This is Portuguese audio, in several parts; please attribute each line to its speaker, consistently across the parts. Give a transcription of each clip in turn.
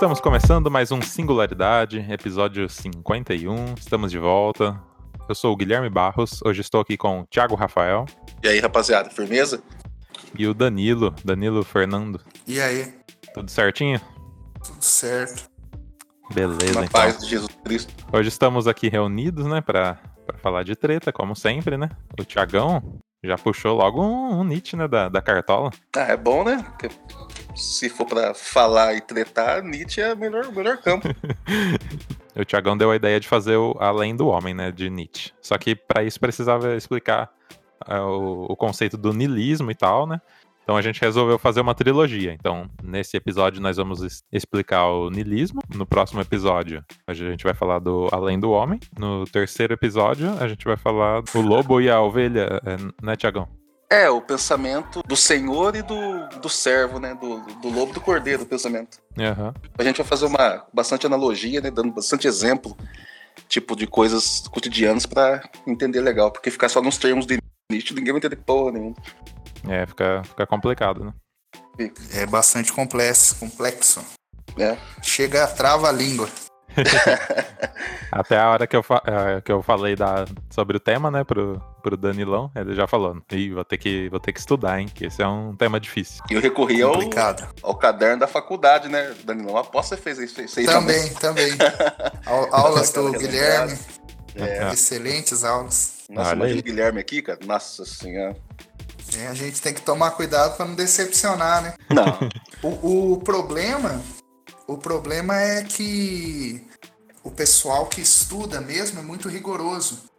Speaker 1: Estamos começando mais um Singularidade, episódio 51. Estamos de volta. Eu sou o Guilherme Barros. Hoje estou aqui com o Thiago Rafael.
Speaker 2: E aí, rapaziada, firmeza?
Speaker 1: E o Danilo, Danilo Fernando.
Speaker 3: E aí?
Speaker 1: Tudo certinho?
Speaker 3: Tudo certo.
Speaker 1: Beleza,
Speaker 2: Na
Speaker 1: então.
Speaker 2: paz de Jesus Cristo.
Speaker 1: Hoje estamos aqui reunidos, né, pra, pra falar de treta, como sempre, né? O Thiagão já puxou logo um, um Nietzsche, né, da, da cartola.
Speaker 2: Ah, é bom, né? Porque se for pra falar e tretar, Nietzsche é o melhor, melhor campo.
Speaker 1: O Thiagão deu a ideia de fazer o Além do Homem, né, de Nietzsche. Só que para isso precisava explicar ah, o, o conceito do niilismo e tal, né? Então a gente resolveu fazer uma trilogia. Então, nesse episódio nós vamos explicar o niilismo. No próximo episódio, a gente vai falar do Além do Homem. No terceiro episódio, a gente vai falar do lobo e a ovelha, é, né, Thiagão?
Speaker 2: É, o pensamento do senhor e do, do servo, né? Do, do lobo e do cordeiro, o pensamento.
Speaker 1: Aham.
Speaker 2: A gente vai fazer uma bastante analogia, né? Dando bastante exemplo, tipo, de coisas cotidianas pra entender legal. Porque ficar só nos termos de Nietzsche, ninguém vai entender porra nenhuma.
Speaker 1: É, fica, fica complicado, né?
Speaker 3: É bastante complexo, complexo.
Speaker 2: É.
Speaker 3: Chega, trava a língua.
Speaker 1: Até a hora que eu, fa- eh, que eu falei da, sobre o tema, né, pro, pro Danilão, ele já falou, Ih, vou ter, que, vou ter que estudar, hein, que esse é um tema difícil.
Speaker 2: E eu recorri ao, ao caderno da faculdade, né, Danilão? Aposto que você fez isso,
Speaker 3: Também, também. Au- Aulas do Guilherme.
Speaker 2: É.
Speaker 3: Excelentes aulas.
Speaker 2: Nossa,
Speaker 1: Olha
Speaker 2: o Guilherme aqui, cara. Nossa senhora.
Speaker 3: É, a gente tem que tomar cuidado para não decepcionar, né?
Speaker 2: Não.
Speaker 3: O, o problema, o problema é que o pessoal que estuda mesmo é muito rigoroso.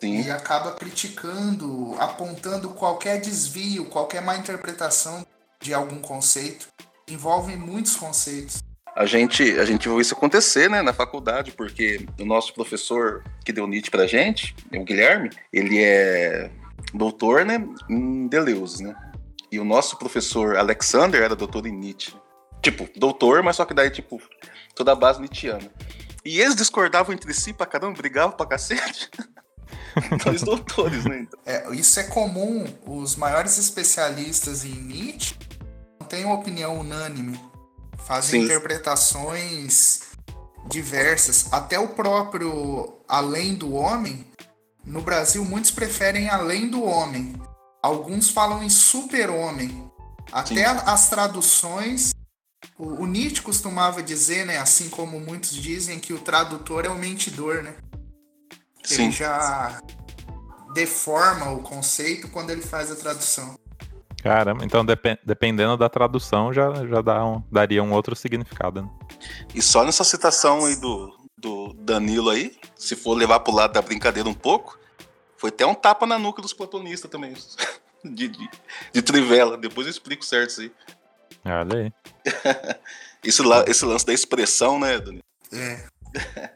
Speaker 2: Sim.
Speaker 3: e acaba criticando, apontando qualquer desvio, qualquer má interpretação de algum conceito. Envolve muitos conceitos.
Speaker 2: A gente, a gente viu isso acontecer, né, na faculdade, porque o nosso professor que deu Nietzsche pra gente, o Guilherme, ele é doutor, né, em Deleuze, né? E o nosso professor Alexander era doutor em Nietzsche. Tipo, doutor, mas só que daí, tipo, toda a base nietzschiana. E eles discordavam entre si pra caramba, brigavam pra cacete. Dois doutores, né? então.
Speaker 3: É, isso é comum. Os maiores especialistas em Nietzsche não têm uma opinião unânime. Fazem
Speaker 2: Sim.
Speaker 3: interpretações diversas. Até o próprio Além do Homem, no Brasil, muitos preferem Além do Homem. Alguns falam em Super-Homem. Até
Speaker 2: Sim.
Speaker 3: as traduções. O, o Nietzsche costumava dizer, né, assim como muitos dizem, que o tradutor é o mentidor, né?
Speaker 2: Sim.
Speaker 3: Ele já deforma o conceito quando ele faz a tradução.
Speaker 1: Caramba, então depe- dependendo da tradução já, já dá um- daria um outro significado, né?
Speaker 2: E só nessa citação aí do, do Danilo aí, se for levar pro lado da brincadeira um pouco, foi até um tapa na nuca dos platonistas também. De, de, de trivela. Depois eu explico certo isso aí.
Speaker 1: Olha aí.
Speaker 2: Esse, la- esse lance da expressão, né, Danilo?
Speaker 3: É,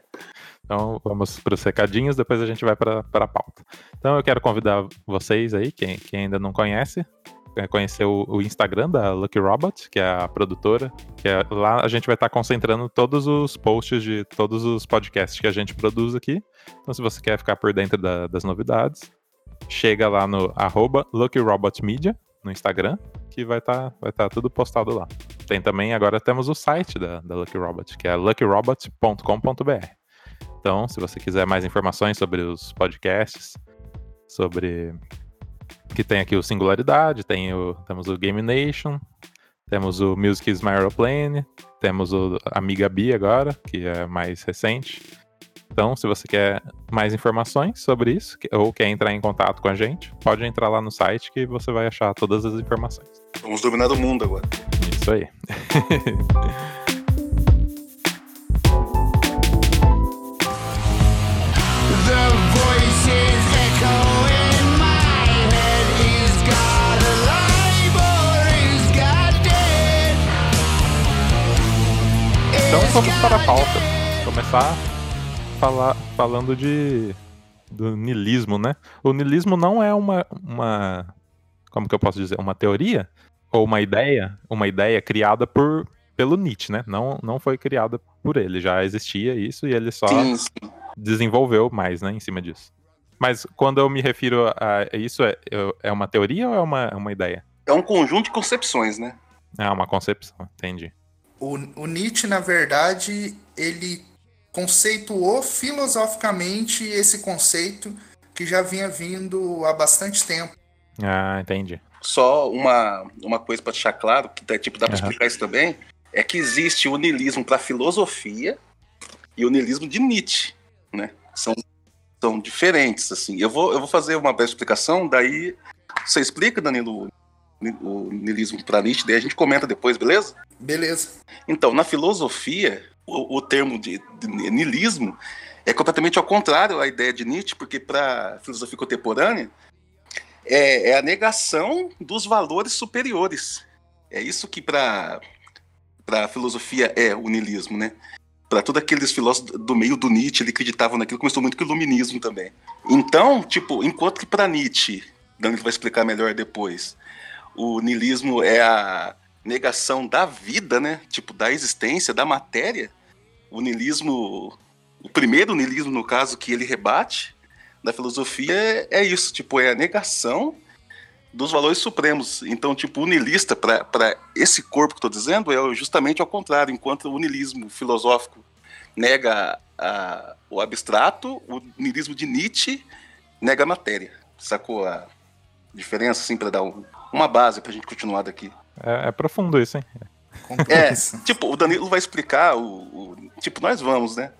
Speaker 1: Então vamos para os recadinhos, depois a gente vai para a pauta. Então eu quero convidar vocês aí, quem, quem ainda não conhece, a conhecer o, o Instagram da Lucky Robot, que é a produtora, que é, lá a gente vai estar concentrando todos os posts de todos os podcasts que a gente produz aqui. Então se você quer ficar por dentro da- das novidades, chega lá no arroba Lucky Robot Media no Instagram, que vai estar vai tá tudo postado lá. Tem também, agora temos o site da, da Lucky Robot, que é luckyrobot.com.br. Então, se você quiser mais informações sobre os podcasts, sobre que tem aqui o Singularidade, tem o, temos o Game Nation, temos o Music is My Aeroplane, temos o Amiga Bi agora, que é mais recente. Então, se você quer mais informações sobre isso, ou quer entrar em contato com a gente, pode entrar lá no site que você vai achar todas as informações.
Speaker 2: Vamos dominar o mundo agora.
Speaker 1: Isso aí. vamos para a pauta. Começar falar, falando de do niilismo, né? O niilismo não é uma, uma como que eu posso dizer, uma teoria ou uma ideia, uma ideia criada por pelo Nietzsche, né? Não, não foi criada por ele, já existia isso e ele só
Speaker 2: Sim, sim.
Speaker 1: desenvolveu mais, né, em cima disso. Mas quando eu me refiro a isso, é, é uma teoria ou é uma, uma ideia?
Speaker 2: É um conjunto de concepções, né?
Speaker 1: É uma concepção, entendi.
Speaker 3: O, o Nietzsche, na verdade, ele conceituou filosoficamente esse conceito que já vinha vindo há bastante tempo.
Speaker 1: Ah, entendi.
Speaker 2: Só uma, uma coisa para deixar claro, que dá, tipo, dá para
Speaker 1: Aham.
Speaker 2: explicar isso também, é que existe o niilismo para filosofia e o niilismo de Nietzsche, né? São, são diferentes, assim. Eu vou, eu vou fazer uma breve explicação, daí você explica, Danilo, o, niilismo para Nietzsche, daí a gente comenta depois, beleza?
Speaker 3: Beleza.
Speaker 2: Então, na filosofia, o, o termo de, de niilismo é completamente ao contrário à ideia de Nietzsche, porque para filosofia contemporânea é, é a negação dos valores superiores. É isso que para para filosofia é o niilismo, né? Para todos aqueles filósofos do meio do Nietzsche, ele acreditavam naquilo, começou muito com o iluminismo também. Então, tipo, enquanto que para Nietzsche, Danilo vai explicar melhor depois, o niilismo é a negação da vida, né? Tipo, da existência, da matéria. O niilismo, o primeiro niilismo, no caso, que ele rebate da filosofia é, é isso, tipo, é a negação dos valores supremos. Então, tipo, o niilista, para esse corpo que estou dizendo, é justamente ao contrário. Enquanto o niilismo filosófico nega a- o abstrato, o niilismo de Nietzsche nega a matéria. Sacou a diferença, assim, para dar um- uma base para a gente continuar daqui?
Speaker 1: É, é profundo isso, hein?
Speaker 2: É, tipo, o Danilo vai explicar o. o- tipo, nós vamos, né?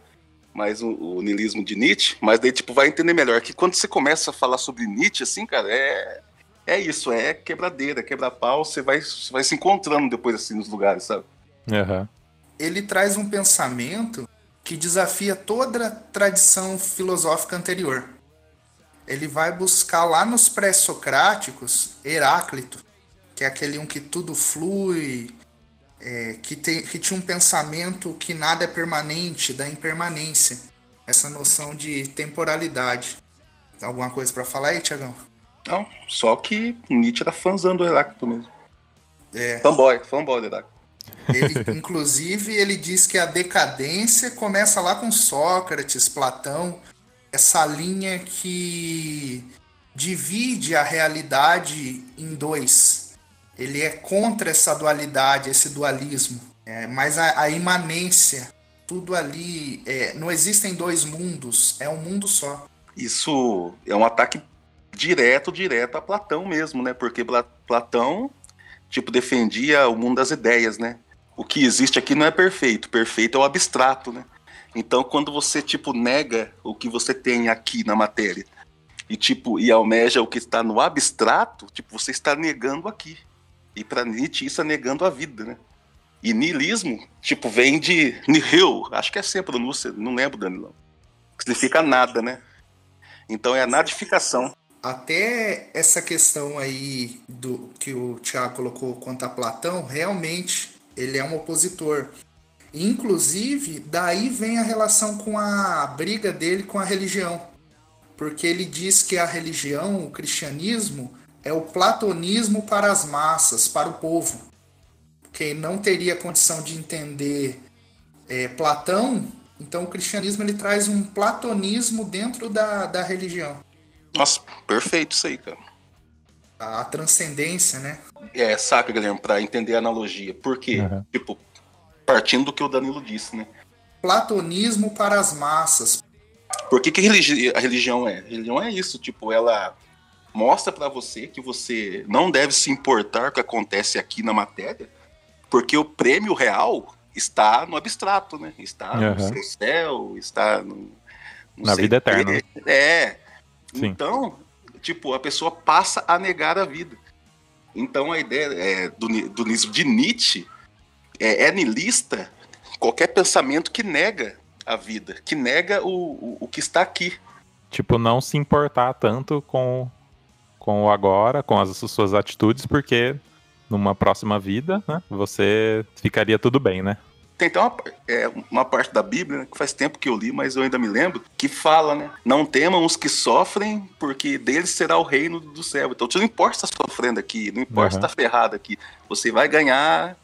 Speaker 2: Mas o, o niilismo de Nietzsche, mas daí, tipo, vai entender melhor que quando você começa a falar sobre Nietzsche, assim, cara, é. É isso, é quebradeira, quebra-pau, você vai, você vai se encontrando depois, assim, nos lugares, sabe?
Speaker 1: Aham.
Speaker 3: Ele traz um pensamento que desafia toda a tradição filosófica anterior. Ele vai buscar lá nos pré-socráticos Heráclito, que é aquele um que tudo flui, é, que, tem, que tinha um pensamento que nada é permanente, da impermanência. Essa noção de temporalidade. Tem alguma coisa para falar aí, Tiagão?
Speaker 2: Não, só que Nietzsche era fãzão do Heráclito mesmo.
Speaker 3: É.
Speaker 2: Fanboy, fanboy do Heráclito.
Speaker 3: Ele, inclusive, ele diz que a decadência começa lá com Sócrates, Platão, essa linha que divide a realidade em dois. Ele é contra essa dualidade, esse dualismo. É, mas a, a imanência, tudo ali, é, não existem dois mundos, é um mundo só.
Speaker 2: Isso é um ataque direto, direto a Platão mesmo, né? Porque Pla- Platão, tipo, defendia o mundo das ideias, né? O que existe aqui não é perfeito, perfeito é o abstrato, né? Então, quando você, tipo, nega o que você tem aqui na matéria e, tipo, e almeja o que está no abstrato, tipo, você está negando aqui. E para Nietzsche, isso é negando a vida, né? E niilismo, tipo, vem de nihil, acho que é assim a pronúncia, não lembro, Danilão. Significa nada, né? Então é a nadificação.
Speaker 3: Até essa questão aí do que o Tiago colocou quanto a Platão, realmente ele é um opositor. Inclusive, daí vem a relação com a briga dele com a religião. Porque ele diz que a religião, o cristianismo, é o platonismo para as massas, para o povo. Quem não teria condição de entender é, Platão, então o cristianismo ele traz um platonismo dentro da, da religião.
Speaker 2: Nossa, perfeito isso aí, cara.
Speaker 3: A transcendência, né?
Speaker 2: É, saca, Guilherme, pra entender a analogia. Por quê?
Speaker 1: Uhum.
Speaker 2: Tipo, partindo do que o Danilo disse, né?
Speaker 3: Platonismo para as massas.
Speaker 2: Por que, que religi- a religião é? A religião é isso, tipo, ela mostra pra você que você não deve se importar com o que acontece aqui na matéria, porque o prêmio real está no abstrato, né? Está
Speaker 1: Uhum.
Speaker 2: no seu céu, está no, no
Speaker 1: Na vida
Speaker 2: quê.
Speaker 1: eterna.
Speaker 2: É.
Speaker 1: Sim.
Speaker 2: Então, tipo, a pessoa passa a negar a vida. Então a ideia é, do, do de Nietzsche é, é niilista qualquer pensamento que nega a vida, que nega o, o, o que está aqui.
Speaker 1: Tipo, não se importar tanto com, com o agora, com as suas atitudes, porque numa próxima vida, né, você ficaria tudo bem, né?
Speaker 2: Tem até uma, é, uma parte da Bíblia, né, que faz tempo que eu li, mas eu ainda me lembro, que fala, né? Não temam os que sofrem, porque deles será o reino do céu. Então, não importa se tá sofrendo aqui, não importa se
Speaker 1: Uhum.
Speaker 2: tá ferrado aqui, você vai ganhar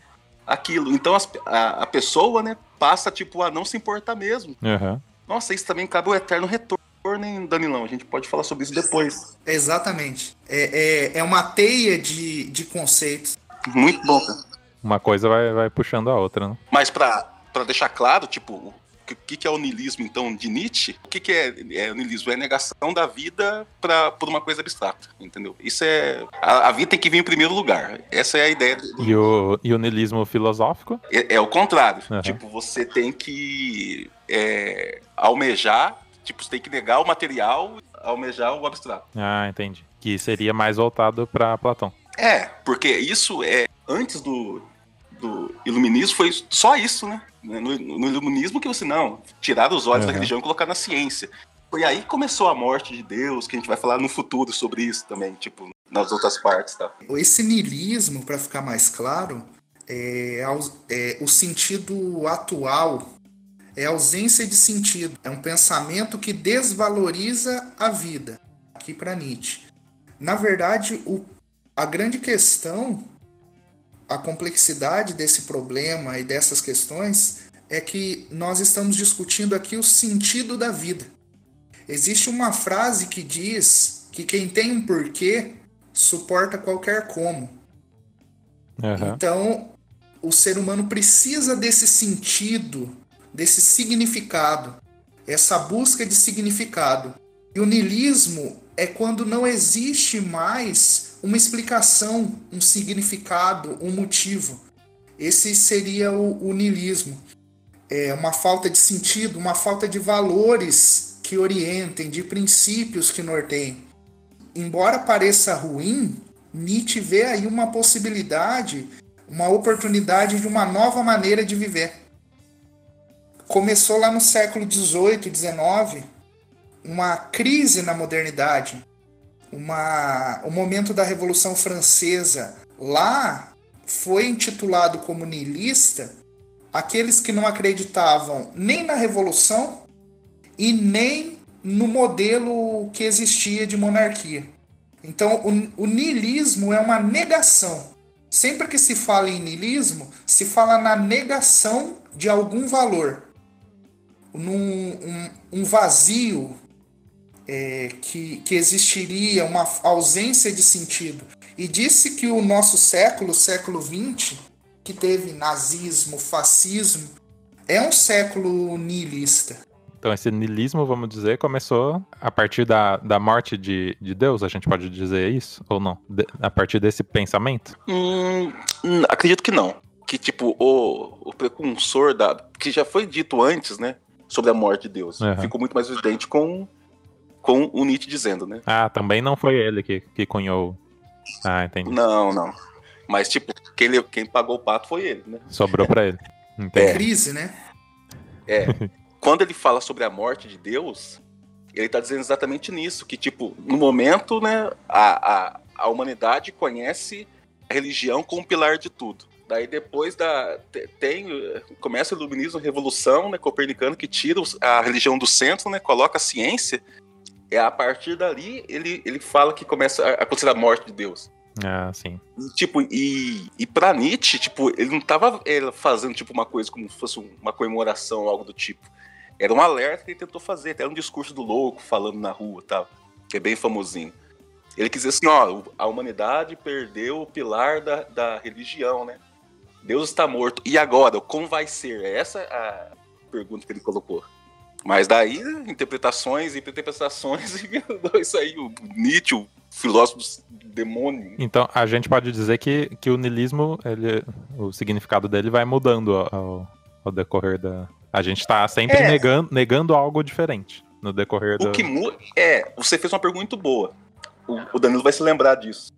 Speaker 2: aquilo. Então, as- a, a pessoa, né, passa, tipo, a não se importar mesmo.
Speaker 1: Aham.
Speaker 2: Nossa, isso também cabe o eterno retorno, hein, Danilão? A gente pode falar sobre isso depois.
Speaker 3: Exatamente. É, é, é uma teia de, de conceitos.
Speaker 2: Muito bom, cara.
Speaker 1: Uma coisa vai, vai puxando a outra, né?
Speaker 2: Mas pra, pra deixar claro, tipo, o que, que, é o niilismo, então, de Nietzsche? O que, que é, é o niilismo? É a negação da vida pra, por uma coisa abstrata, entendeu? Isso é... A, a vida tem que vir em primeiro lugar. Essa é a ideia. do-
Speaker 1: E o, e o niilismo filosófico?
Speaker 2: É, é o contrário.
Speaker 1: Aham.
Speaker 2: Tipo, você tem que é, almejar, tipo, você tem que negar o material, almejar o abstrato.
Speaker 1: Ah, entendi. Que seria mais voltado pra Platão.
Speaker 2: É, porque isso é antes do, do iluminismo foi só isso, né? No, no iluminismo que você não tirar os olhos da
Speaker 1: Uhum.
Speaker 2: religião e colocar na ciência. Foi aí que começou a morte de Deus, que a gente vai falar no futuro sobre isso também, tipo, nas outras partes, tá?
Speaker 3: Esse niilismo, para ficar mais claro, é, aus- é o sentido atual é ausência de sentido. É um pensamento que desvaloriza a vida. Aqui para Nietzsche. Na verdade, o, a grande questão, a complexidade desse problema e dessas questões é que nós estamos discutindo aqui o sentido da vida. Existe uma frase que diz que quem tem um porquê suporta qualquer como.
Speaker 1: Aham.
Speaker 3: Então, o ser humano precisa desse sentido, desse significado, essa busca de significado. E o niilismo é quando não existe mais uma explicação, um significado, um motivo. Esse seria o, o niilismo. É uma falta de sentido, uma falta de valores que orientem, de princípios que norteiem. Embora pareça ruim, Nietzsche vê aí uma possibilidade, uma oportunidade de uma nova maneira de viver. Começou lá no século XVIII, XIX, uma crise na modernidade, uma, o momento da Revolução Francesa. Lá foi intitulado como niilista aqueles que não acreditavam nem na Revolução e nem no modelo que existia de monarquia. Então, o, o niilismo é uma negação. Sempre que se fala em niilismo, se fala na negação de algum valor, num um, um vazio é, que, que existiria, uma ausência de sentido. E disse que o nosso século, o século XX, que teve nazismo, fascismo, é um século niilista.
Speaker 1: Então esse niilismo, vamos dizer, começou a partir da, da morte de, de Deus, a gente pode dizer isso? Ou não? De- a partir desse pensamento?
Speaker 2: Hum, acredito que não. Que, tipo, o, o precursor da. Que já foi dito antes, né? Sobre a morte de Deus.
Speaker 1: Aham.
Speaker 2: Ficou muito mais evidente com, com o Nietzsche dizendo, né?
Speaker 1: Ah, também não foi ele que, que cunhou. Ah, entendi.
Speaker 2: Não, não. Mas, tipo, quem, quem pagou o pato foi ele, né?
Speaker 1: Sobrou pra ele. Entendi.
Speaker 3: Crise, né?
Speaker 2: É. Quando ele fala sobre a morte de Deus, ele tá dizendo exatamente nisso, que, tipo, no momento, né, a, a, a humanidade conhece a religião como pilar de tudo. Daí depois da. te- Tem. Começa o iluminismo, a revolução, né? Copernicano, que tira a religião do centro, né? Coloca a ciência. É a partir dali ele, ele fala que começa a acontecer a morte de Deus.
Speaker 1: Ah, sim.
Speaker 2: E, tipo, e, e pra Nietzsche, tipo, ele não tava eh, fazendo tipo uma coisa como se fosse uma comemoração ou algo do tipo. Era um alerta que ele tentou fazer, até um discurso do louco falando na rua tal, que é bem famosinho. Ele quis dizer assim, ó, a humanidade perdeu o pilar da, da religião, né? Deus está morto. E agora, como vai ser? Essa é a pergunta que ele colocou. Mas daí, interpretações e interpretações, e isso aí, o Nietzsche, o filósofo demônio.
Speaker 1: Então a gente pode dizer que, que o niilismo, ele, o significado dele vai mudando ao, ao decorrer da. A gente tá sempre
Speaker 2: É.
Speaker 1: negando, negando algo diferente no decorrer do.
Speaker 2: O que muda. É, você fez uma pergunta muito boa. O, o Danilo vai se lembrar disso.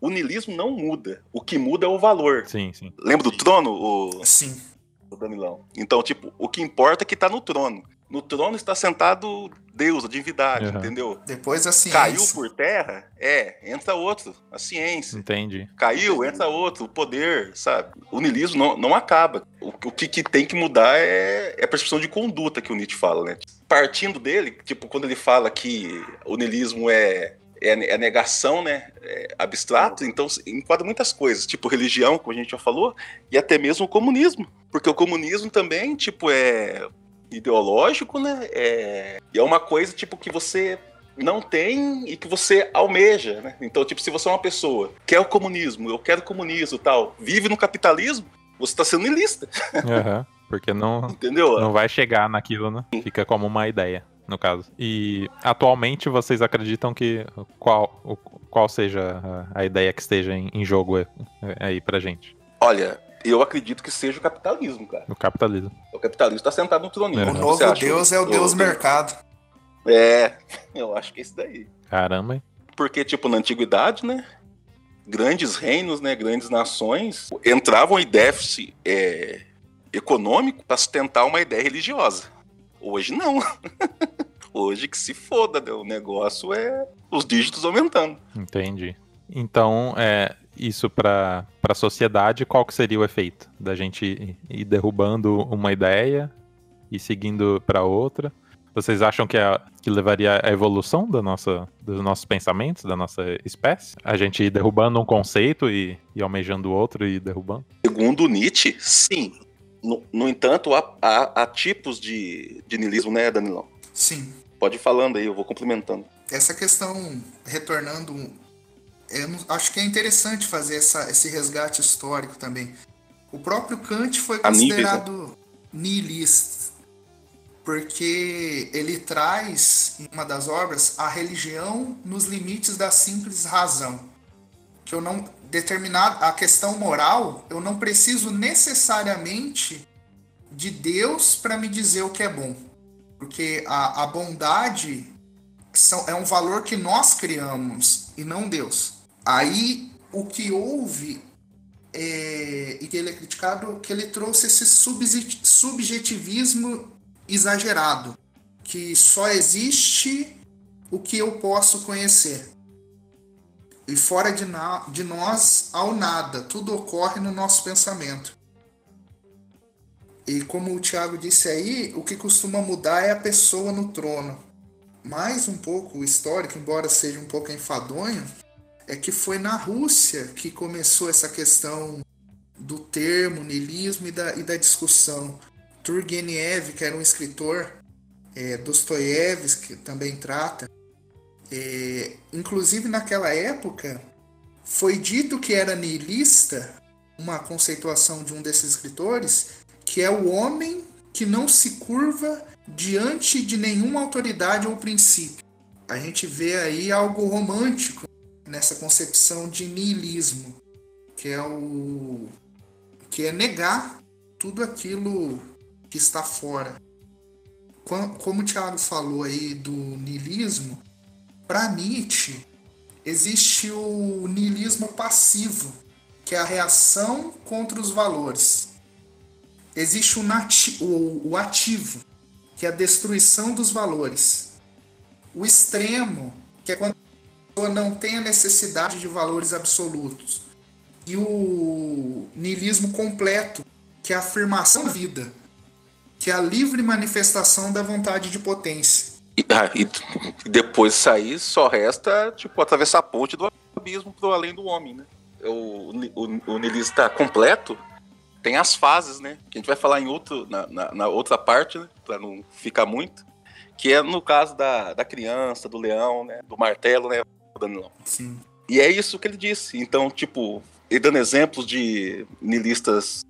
Speaker 2: O niilismo não muda. O que muda é o valor.
Speaker 1: Sim, sim.
Speaker 2: Lembra do trono, o,
Speaker 3: Sim.
Speaker 2: o Danilão? Então, tipo, o que importa é que tá no trono. No trono está sentado Deus, a divindade,
Speaker 1: Uhum.
Speaker 2: entendeu?
Speaker 3: Depois a ciência.
Speaker 2: Caiu por terra, é, entra outro, a ciência.
Speaker 1: Entendi.
Speaker 2: Caiu, entra outro, o poder, sabe? O niilismo não, não acaba. O, o que, que tem que mudar é, é a percepção de conduta que o Nietzsche fala, né? Partindo dele, tipo, quando ele fala que o niilismo é, é, é negação, né? É abstrato, então enquadra muitas coisas, tipo religião, como a gente já falou, e até mesmo o comunismo. Porque o comunismo também, tipo, é ideológico, né? É, e é uma coisa, tipo, que você não tem e que você almeja, né? Então, tipo, se você é uma pessoa quer o comunismo, eu quero comunismo, tal, vive no capitalismo, você está sendo ilista,
Speaker 1: Aham. Porque não,
Speaker 2: entendeu?
Speaker 1: não vai chegar naquilo, né? Fica como uma ideia, no caso. E atualmente vocês acreditam que qual, qual seja a, ideia que esteja em, jogo aí, aí pra gente?
Speaker 2: Olha, eu acredito que seja o capitalismo, cara.
Speaker 1: O capitalismo.
Speaker 2: O capitalismo está sentado no troninho.
Speaker 1: É.
Speaker 3: O novo
Speaker 2: acha?
Speaker 3: Deus é o Deus
Speaker 2: Eu-
Speaker 3: mercado.
Speaker 2: É, eu acho que é isso daí.
Speaker 1: Caramba, hein?
Speaker 2: Porque, tipo, na antiguidade, né? Grandes reinos, né? Grandes nações entravam em déficit é, econômico para sustentar uma ideia religiosa. Hoje não. Hoje que se foda, né? o negócio é os dígitos aumentando.
Speaker 1: Entendi. Então, é, isso pra, pra sociedade, qual que seria o efeito? Da gente ir- derrubando uma ideia e seguindo pra outra? Vocês acham que, é, que levaria à evolução da nossa, dos nossos pensamentos, da nossa espécie? A gente ir derrubando um conceito e, e almejando outro e derrubando?
Speaker 2: Segundo Nietzsche, sim. No, no entanto, há, há- há tipos de, de niilismo, né, Danilão?
Speaker 3: Sim.
Speaker 2: Pode ir falando aí, eu vou complementando.
Speaker 3: Essa questão, retornando, não- acho que é interessante fazer essa- esse resgate histórico também. O próprio Kant foi
Speaker 2: né?
Speaker 3: considerado nihilista, porque ele traz, em uma das obras, a religião nos limites da simples razão. Que eu não determinado a questão moral, eu não preciso necessariamente de Deus para me dizer o que é bom. Porque a, a bondade são, é um valor que nós criamos e não Deus. Aí o que houve é, e que ele é criticado que ele trouxe esse subjetivismo exagerado, que só existe o que eu posso conhecer. E fora de, de nós, ao nada, tudo ocorre no nosso pensamento. E como o Tiago disse aí, o que costuma mudar é a pessoa no trono. Mais um pouco histórico, embora seja um pouco enfadonho, é que foi na Rússia que começou essa questão do termo niilismo e da, e da discussão. Turgenev, que era um escritor, é, Dostoiévski, também trata, é, inclusive naquela época, foi dito que era niilista, uma conceituação de um desses escritores, que é o homem que não se curva diante de nenhuma autoridade ou princípio. A gente vê aí algo romântico nessa concepção de niilismo, que é o que é negar tudo aquilo que está fora. Como o Thiago falou aí do niilismo, para Nietzsche existe o niilismo passivo, que é a reação contra os valores. Existe o, nati- o- o ativo, que é a destruição dos valores. O extremo, que é quando não tem a necessidade de valores absolutos. E o niilismo completo, que é a afirmação da vida, que é a livre manifestação da vontade de potência.
Speaker 2: E, ah, e depois de sair, só resta, tipo, atravessar a ponte do abismo pro além do homem, né? O, o, o niilista completo tem as fases, né? Que a gente vai falar em outro, na, na, na outra parte, né? Pra não ficar muito. Que é no caso da, da criança, do leão, né? Do martelo, né? Danilão.
Speaker 3: Sim.
Speaker 2: E é isso que ele disse. Então, tipo, ele dando exemplos de niilistas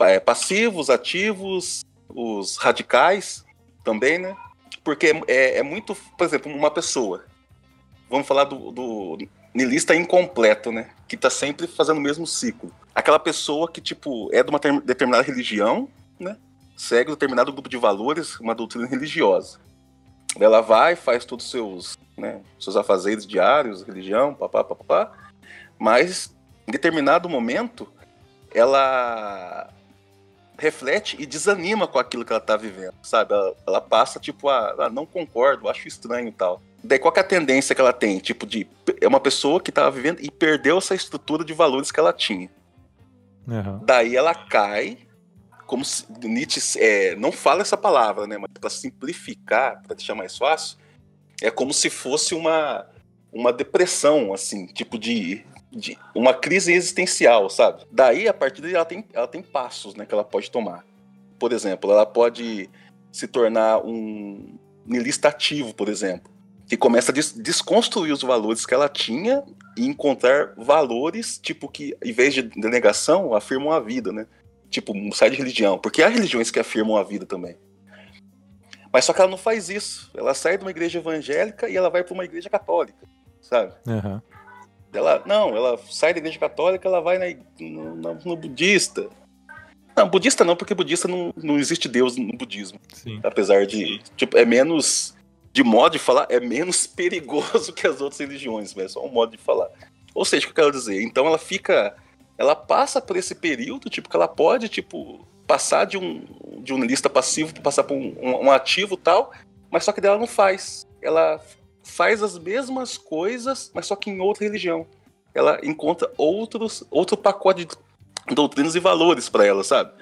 Speaker 2: é, passivos, ativos, os radicais também, né? Porque é, é muito, por exemplo, uma pessoa. Vamos falar do, do niilista incompleto, né? Que tá sempre fazendo o mesmo ciclo. Aquela pessoa que, tipo, é de uma ter- determinada religião, né? Segue um determinado grupo de valores, uma doutrina religiosa. Ela vai, faz todos os seus, né, seus afazeres diários, religião, papá, papá, mas em determinado momento ela reflete e desanima com aquilo que ela tá vivendo, sabe? Ela, ela passa, tipo, a, a não concordo, acho estranho e tal. Daí qual é a tendência que ela tem? Tipo, de é uma pessoa que tava vivendo e perdeu essa estrutura de valores que ela tinha.
Speaker 1: Aham.
Speaker 2: Daí ela cai, como Nietzsche é, não fala essa palavra, né? Mas para simplificar, para deixar mais fácil, é como se fosse uma, uma depressão, assim, tipo de, de uma crise existencial, sabe? Daí, a partir daí, ela tem, ela tem passos, né, que ela pode tomar. Por exemplo, ela pode se tornar um niilista ativo, por exemplo, que começa a des- desconstruir os valores que ela tinha e encontrar valores, tipo, que em vez de de negação, afirmam a vida, né? Tipo, sai de religião. Porque há religiões que afirmam a vida também. Mas só que ela não faz isso. Ela sai de uma igreja evangélica e ela vai para uma igreja católica, sabe?
Speaker 1: Aham.
Speaker 2: Ela, não, ela sai da igreja católica, ela vai na, no, no- no budista. Não, budista não, porque budista não, não existe Deus no budismo.
Speaker 1: Sim.
Speaker 2: Apesar de, tipo, é menos, de modo de falar, é menos perigoso que as outras religiões, mas é só um modo de falar. Ou seja, o que eu quero dizer? Então ela fica, ela passa por esse período, tipo, que ela pode, tipo, passar de um, de um lista passivo para passar para um, um, ativo tal, mas só que dela não faz. Ela faz as mesmas coisas, mas só que em outra religião. Ela encontra outros, outro pacote de doutrinas e valores para ela, sabe?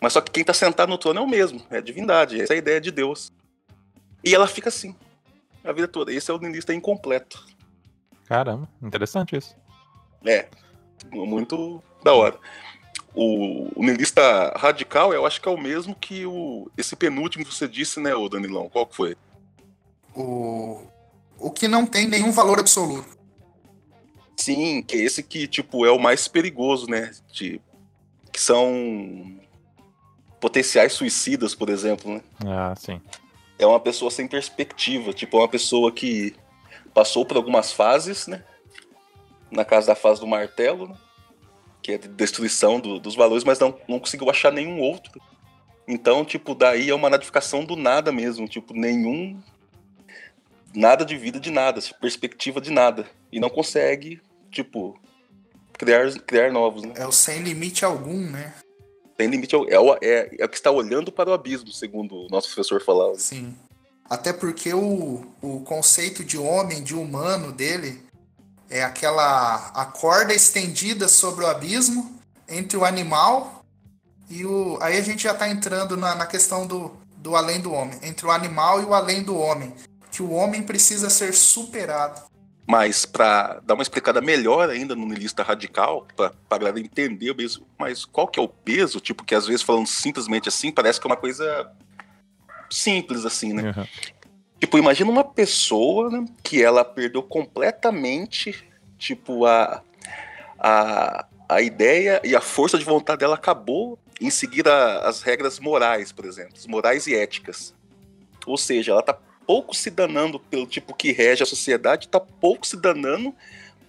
Speaker 2: Mas só que quem tá sentado no trono é o mesmo, é a divindade, essa é a ideia de Deus. E ela fica assim, a vida toda. Esse é o niilista incompleto.
Speaker 1: Caramba, interessante isso.
Speaker 2: É, muito da hora. O, o niilista radical, eu acho que é o mesmo que o esse penúltimo que você disse, né, o Danilão? Qual que foi?
Speaker 3: O, o que não tem nenhum valor absoluto.
Speaker 2: Sim, que é esse que, tipo, é o mais perigoso, né? De, que são potenciais suicidas, por exemplo, né?
Speaker 1: Ah, sim.
Speaker 2: é uma pessoa sem perspectiva, tipo, é uma pessoa que passou por algumas fases, né? Na casa da fase do martelo, né? Que é de destruição do- dos valores, mas não, não conseguiu achar nenhum outro. Então, tipo, daí é uma nadificação do nada mesmo, tipo, nenhum. Nada de vida de nada, tipo, perspectiva de nada. E não consegue, tipo, criar, criar novos, né?
Speaker 3: É o sem limite algum, né?
Speaker 2: Tem limite, é, o- é, é o que está olhando para o abismo, segundo o nosso professor falava.
Speaker 3: Sim. Até porque o, o conceito de homem, de humano dele, é aquela a corda estendida sobre o abismo entre o animal e o. Aí a gente já tá entrando na, na questão do, do além do homem, entre o animal e o além do homem. Que o homem precisa ser superado.
Speaker 2: Mas para dar uma explicada melhor ainda no niilista radical, para a galera entender mesmo, mas qual que é o peso? Tipo, que às vezes falando simplesmente assim, parece que é uma coisa simples assim, né?
Speaker 1: Aham.
Speaker 2: Tipo, imagina uma pessoa né, que ela perdeu completamente, tipo, a, a, a ideia e a força de vontade dela acabou em seguir a- as regras morais, por exemplo, morais e éticas. Ou seja, ela tá pouco se danando pelo tipo que rege a sociedade, tá pouco se danando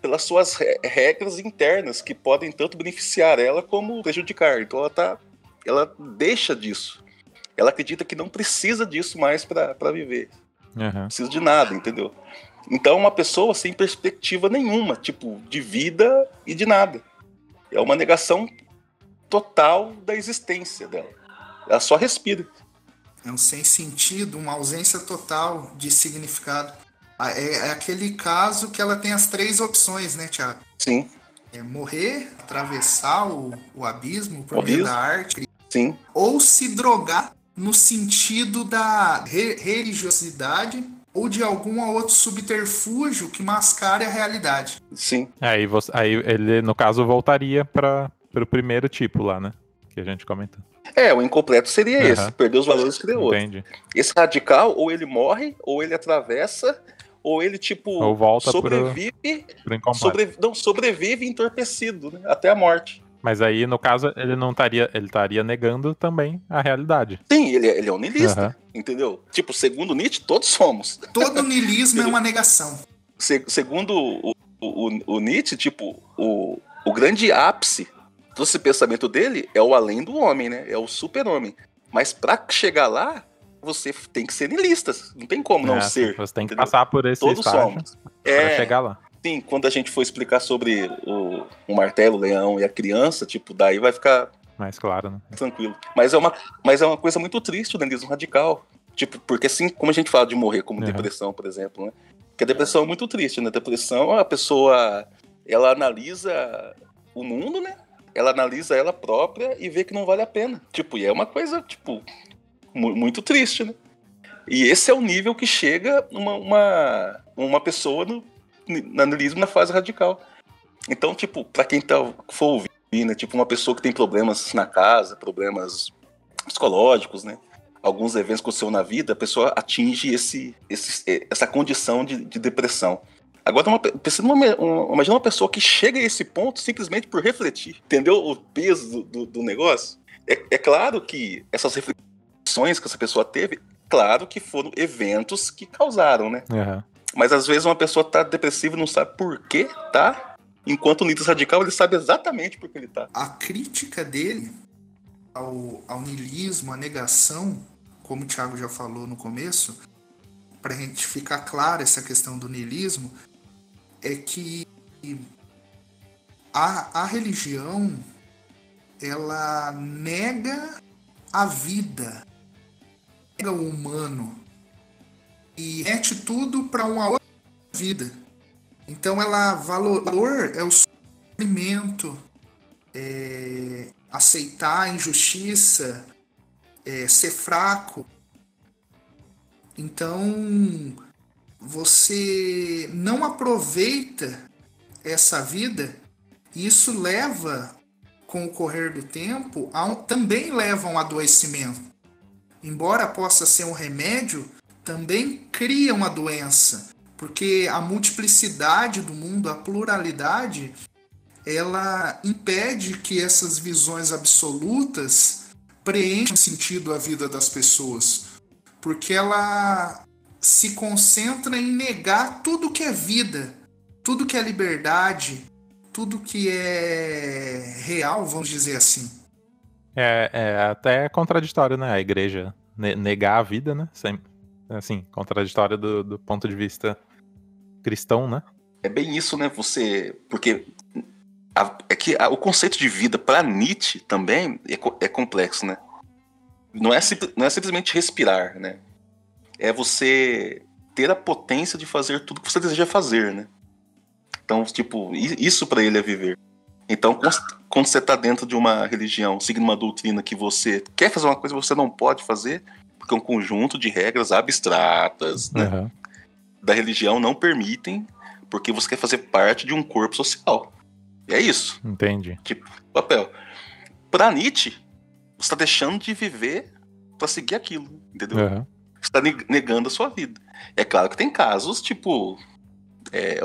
Speaker 2: pelas suas re- regras internas que podem tanto beneficiar ela como prejudicar. Então ela tá, ela deixa disso. Ela acredita que não precisa disso mais para viver
Speaker 1: Aham.
Speaker 2: precisa de nada, entendeu? Então, uma pessoa sem perspectiva nenhuma, tipo, de vida e de nada. É uma negação total da existência dela. Ela só respira.
Speaker 3: É um sem sentido, uma ausência total de significado. Ah, É, é aquele caso que ela tem as três opções, né, Thiago?
Speaker 2: Sim,
Speaker 3: É morrer, atravessar o, o abismo por
Speaker 2: O
Speaker 3: meio
Speaker 2: abismo.
Speaker 3: da arte,
Speaker 2: sim,
Speaker 3: ou se drogar no sentido da re- religiosidade ou de algum outro subterfúgio que mascare a realidade.
Speaker 2: sim.
Speaker 1: Aí, você, aí ele, no caso, voltaria para o primeiro tipo lá, né? Que a gente comentou.
Speaker 2: É, o incompleto seria
Speaker 1: Aham.
Speaker 2: esse, perder os valores que deu outro.
Speaker 1: Entendi.
Speaker 2: Esse radical, ou ele morre, ou ele atravessa, ou ele, tipo,
Speaker 1: Ou volta pro-
Speaker 2: sobrevive,
Speaker 1: Pro incompleto.
Speaker 2: sobrevi- não, sobrevive entorpecido, né? Até a morte.
Speaker 1: Mas aí, no caso, ele não estaria. Ele estaria negando também a realidade.
Speaker 2: Sim, ele, é- ele é um niilista,
Speaker 1: Aham.
Speaker 2: entendeu? Tipo, segundo Nietzsche, todos somos.
Speaker 3: Todo niilismo é uma negação.
Speaker 2: Se- segundo o, o, o- Nietzsche, tipo, o, o grande ápice desse pensamento dele é o além do homem, né? É o super-homem. Mas pra chegar lá, você tem que ser niilista. Não tem como não
Speaker 1: É,
Speaker 2: ser.
Speaker 1: Você tem que
Speaker 2: entendeu?
Speaker 1: passar por esse
Speaker 2: Todos
Speaker 1: estágio
Speaker 2: somos.
Speaker 1: para
Speaker 2: É,
Speaker 1: chegar lá.
Speaker 2: Sim, quando a gente for explicar sobre o, o martelo, o leão e a criança, tipo, daí vai ficar
Speaker 1: Mais claro, né?
Speaker 2: tranquilo. Mas é uma, mas é uma coisa muito triste o niilismo radical. Tipo, porque assim, como a gente fala de morrer como
Speaker 1: Uhum.
Speaker 2: depressão, por exemplo, né? Porque a depressão é muito triste, né? Depressão, a pessoa, ela analisa o mundo, né? Ela analisa ela própria e vê que não vale a pena. Tipo, e é uma coisa, tipo, mu- muito triste, né? E esse é o nível que chega uma, uma, uma pessoa no niilismo na fase radical. Então, tipo, pra quem tá, for ouvir, né? Tipo, uma pessoa que tem problemas na casa, problemas psicológicos, né? alguns eventos que aconteceram na vida, a pessoa atinge esse, esse, eh, essa condição de, de depressão. Agora, uma, numa- uma- imagina uma pessoa que chega a esse ponto simplesmente por refletir. Entendeu o peso do, do- do negócio? É, é claro que essas reflexões que essa pessoa teve, claro que foram eventos que causaram, né?
Speaker 1: Aham.
Speaker 2: Mas às vezes uma pessoa tá depressiva e não sabe por que tá, enquanto o niilismo radical ele sabe exatamente por que ele tá.
Speaker 3: A crítica dele ao, ao niilismo, à negação, como o Thiago já falou no começo, para a gente ficar claro essa questão do niilismo, é que a, a religião ela nega a vida, nega o humano e mete tudo para uma outra vida. Então ela valor é o sofrimento, é, aceitar a injustiça, é, ser fraco. Então você não aproveita essa vida, e isso leva, com o correr do tempo, um- também leva a um adoecimento. Embora possa ser um remédio, também cria uma doença, porque a multiplicidade do mundo, a pluralidade, ela impede que essas visões absolutas preencham sentido a vida das pessoas, porque ela se concentra em negar tudo que é vida, tudo que é liberdade, tudo que é real, vamos dizer assim.
Speaker 1: É, é até contraditório, né? A igreja ne- negar a vida, né? Sem- assim, contraditório do, do ponto de vista cristão, né?
Speaker 2: É bem isso, né? Você. Porque. a- é que a- o conceito de vida para Nietzsche também é, é complexo, né? Não é, não é simplesmente respirar, né? É você ter a potência de fazer tudo que você deseja fazer, né? Então, tipo, isso para ele é viver. Então, quando você tá dentro de uma religião, seguindo uma doutrina que você quer fazer uma coisa que você não pode fazer, porque é um conjunto de regras abstratas, né?
Speaker 1: Aham.
Speaker 2: da religião não permitem, porque você quer fazer parte de um corpo social. E é isso,
Speaker 1: Entendi.
Speaker 2: o papel. Pra Nietzsche, você tá deixando de viver pra seguir aquilo, entendeu?
Speaker 1: Aham.
Speaker 2: Você tá neg- negando a sua vida. É claro que tem casos, tipo. é,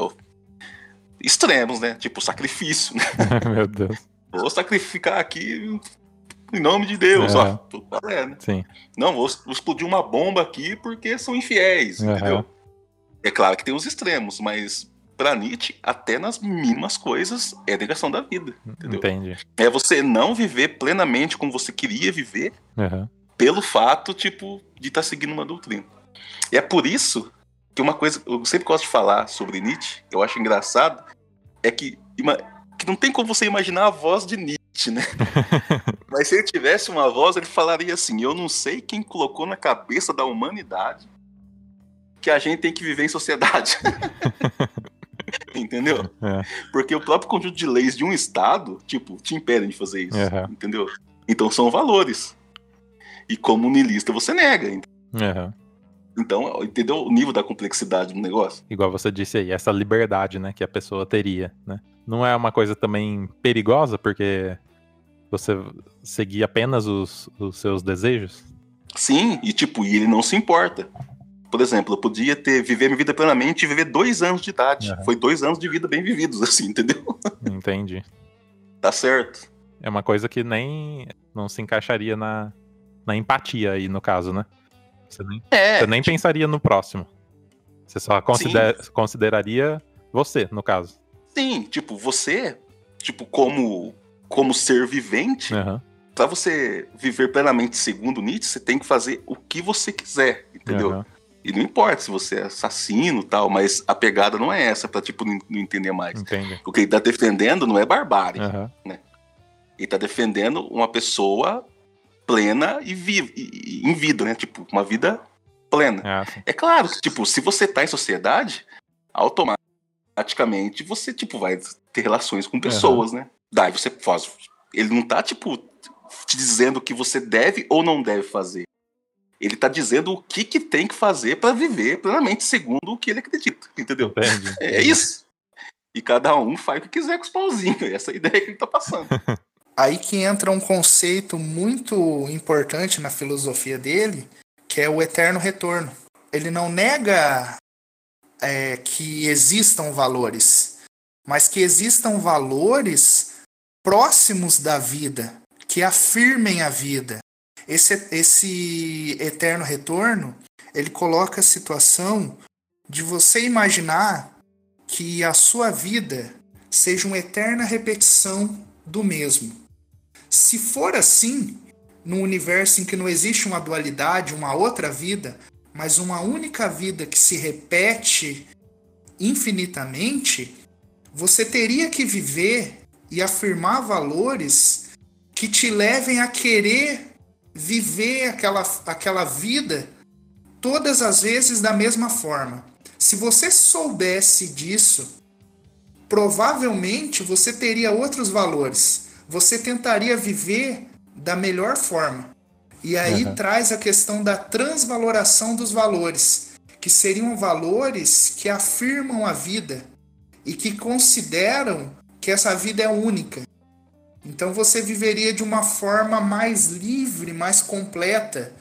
Speaker 2: extremos, né? Tipo sacrifício, né?
Speaker 1: Meu Deus.
Speaker 2: Vou sacrificar aqui em nome de Deus,
Speaker 1: Aham.
Speaker 2: ó. Tudo valendo.
Speaker 1: Sim.
Speaker 2: Não, vou, vou explodir uma bomba aqui porque são infiéis,
Speaker 1: Aham.
Speaker 2: entendeu? É claro que tem os extremos, mas pra Nietzsche, até nas mínimas coisas, é negação da vida, entendeu?
Speaker 1: Entendi.
Speaker 2: É você não viver plenamente como você queria viver
Speaker 1: Aham.
Speaker 2: pelo fato, tipo, de estar seguindo uma doutrina. E é por isso que uma coisa, eu sempre gosto de falar sobre Nietzsche, que eu acho engraçado, é que, que não tem como você imaginar a voz de Nietzsche, né? Mas se ele tivesse uma voz, ele falaria assim: Eu não sei quem colocou na cabeça da humanidade que a gente tem que viver em sociedade. Entendeu?
Speaker 1: É.
Speaker 2: Porque o próprio conjunto de leis de um Estado, tipo, te impedem de fazer isso.
Speaker 1: Aham.
Speaker 2: Entendeu? Então são valores. E como niilista você nega.
Speaker 1: Aham.
Speaker 2: Então, entendeu o nível da complexidade do negócio?
Speaker 1: Igual você disse aí, essa liberdade, né, que a pessoa teria, né? Não é uma coisa também perigosa, porque você seguir apenas os, os seus desejos?
Speaker 2: Sim, e tipo, e ele não se importa. Por exemplo, eu podia ter viver minha vida plenamente e viver dois anos de idade.
Speaker 1: Aham.
Speaker 2: Foi dois anos de vida bem vividos, assim, entendeu?
Speaker 1: Entendi.
Speaker 2: Tá certo.
Speaker 1: É uma coisa que nem não se encaixaria na, na empatia aí, no caso, né? Você nem,
Speaker 2: É,
Speaker 1: você nem pensaria no próximo. Você só consider- consideraria você, no caso.
Speaker 2: sim, tipo, você, tipo, como, como ser vivente,
Speaker 1: Aham,
Speaker 2: pra você viver plenamente segundo Nietzsche, você tem que fazer o que você quiser, entendeu?
Speaker 1: aham.
Speaker 2: E não importa se você é assassino e tal, mas a pegada não é essa pra, tipo, não entender mais.
Speaker 1: Entendi.
Speaker 2: O que ele tá defendendo não é barbárie.
Speaker 1: Aham,
Speaker 2: Ele tá defendendo uma pessoa plena e, viva, e, e em vida, né? Tipo, uma vida plena.
Speaker 1: Ah, sim.
Speaker 2: É claro, tipo, se você tá em sociedade, automaticamente você, tipo, vai ter relações com pessoas, né? Daí você faz. Ele não tá, tipo, te dizendo o que você deve ou não deve fazer. Ele tá dizendo o que, que tem que fazer pra viver plenamente segundo o que ele acredita, entendeu?
Speaker 1: Entendi.
Speaker 2: É isso. E cada um faz o que quiser com os pauzinhos. Essa é a ideia que ele tá passando.
Speaker 3: aí que entra um conceito muito importante na filosofia dele, que é o eterno retorno. Ele não nega é, que existam valores, mas que existam valores próximos da vida, que afirmem a vida. Esse, esse eterno retorno, ele coloca a situação de você imaginar que a sua vida seja uma eterna repetição do mesmo. Se for assim, num universo em que não existe uma dualidade, uma outra vida, mas uma única vida que se repete infinitamente, você teria que viver e afirmar valores que te levem a querer viver aquela, aquela vida todas as vezes da mesma forma. Se você soubesse disso, provavelmente você teria outros valores. Você tentaria viver da melhor forma. E aí
Speaker 1: Uhum.
Speaker 3: traz a questão da transvaloração dos valores, que seriam valores que afirmam a vida e que consideram que essa vida é única. Então você viveria de uma forma mais livre, mais completa.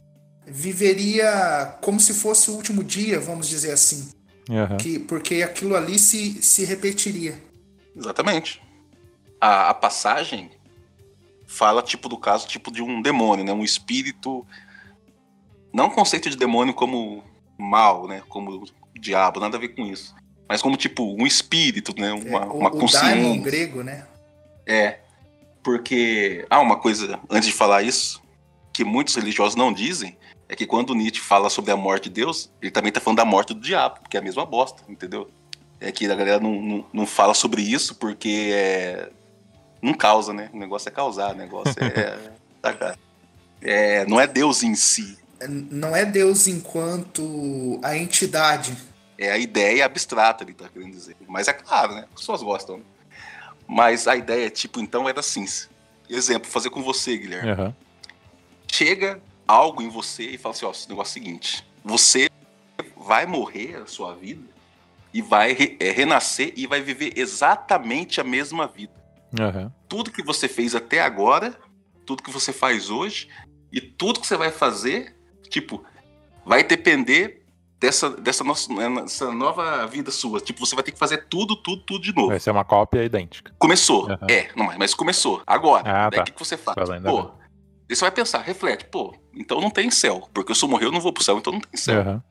Speaker 3: Viveria como se fosse o último dia, vamos dizer assim.
Speaker 1: Aham.
Speaker 3: Que, porque aquilo ali se, se repetiria.
Speaker 2: Exatamente. A, a passagem fala, tipo, do caso, tipo, de um demônio, né? Um espírito. Não o conceito de demônio como mal, né? Como diabo, nada a ver com isso. Mas como, tipo, um espírito, né? Uma,
Speaker 3: É, o,
Speaker 2: uma
Speaker 3: o
Speaker 2: consciência.
Speaker 3: grego, né?
Speaker 2: É. Porque. Ah, uma coisa, antes de falar isso, que muitos religiosos não dizem, é que quando Nietzsche fala sobre a morte de Deus, ele também tá falando da morte do diabo, que é a mesma bosta, entendeu? É que a galera não, não, não fala sobre isso porque é. Não causa, né? O negócio é causar, o negócio é. saca? é não é Deus em si.
Speaker 3: Não é Deus enquanto a entidade.
Speaker 2: É a ideia abstrata, ele tá querendo dizer. Mas é claro, né? As pessoas gostam. né? Mas a ideia, tipo, então era assim. Exemplo, fazer com você, Guilherme.
Speaker 1: Aham.
Speaker 2: chega algo em você e fala assim, ó, esse negócio é o seguinte, você vai morrer a sua vida e vai re- é, renascer e vai viver exatamente a mesma vida.
Speaker 1: Aham.
Speaker 2: Tudo que você fez até agora, tudo que você faz hoje e tudo que você vai fazer, tipo, vai depender dessa, dessa, nossa, dessa nova vida sua. Tipo, você vai ter que fazer tudo, tudo, tudo de novo.
Speaker 1: Vai ser uma cópia idêntica.
Speaker 2: Começou.
Speaker 1: Aham.
Speaker 2: É, não, mas- mas começou. Agora,
Speaker 1: Ah,
Speaker 2: daí
Speaker 1: tá.
Speaker 2: o que, que você faz? Pô, aí você vai pensar, reflete, pô, então não tem céu. Porque eu morrer, eu não vou pro céu, então não tem céu.
Speaker 1: Aham.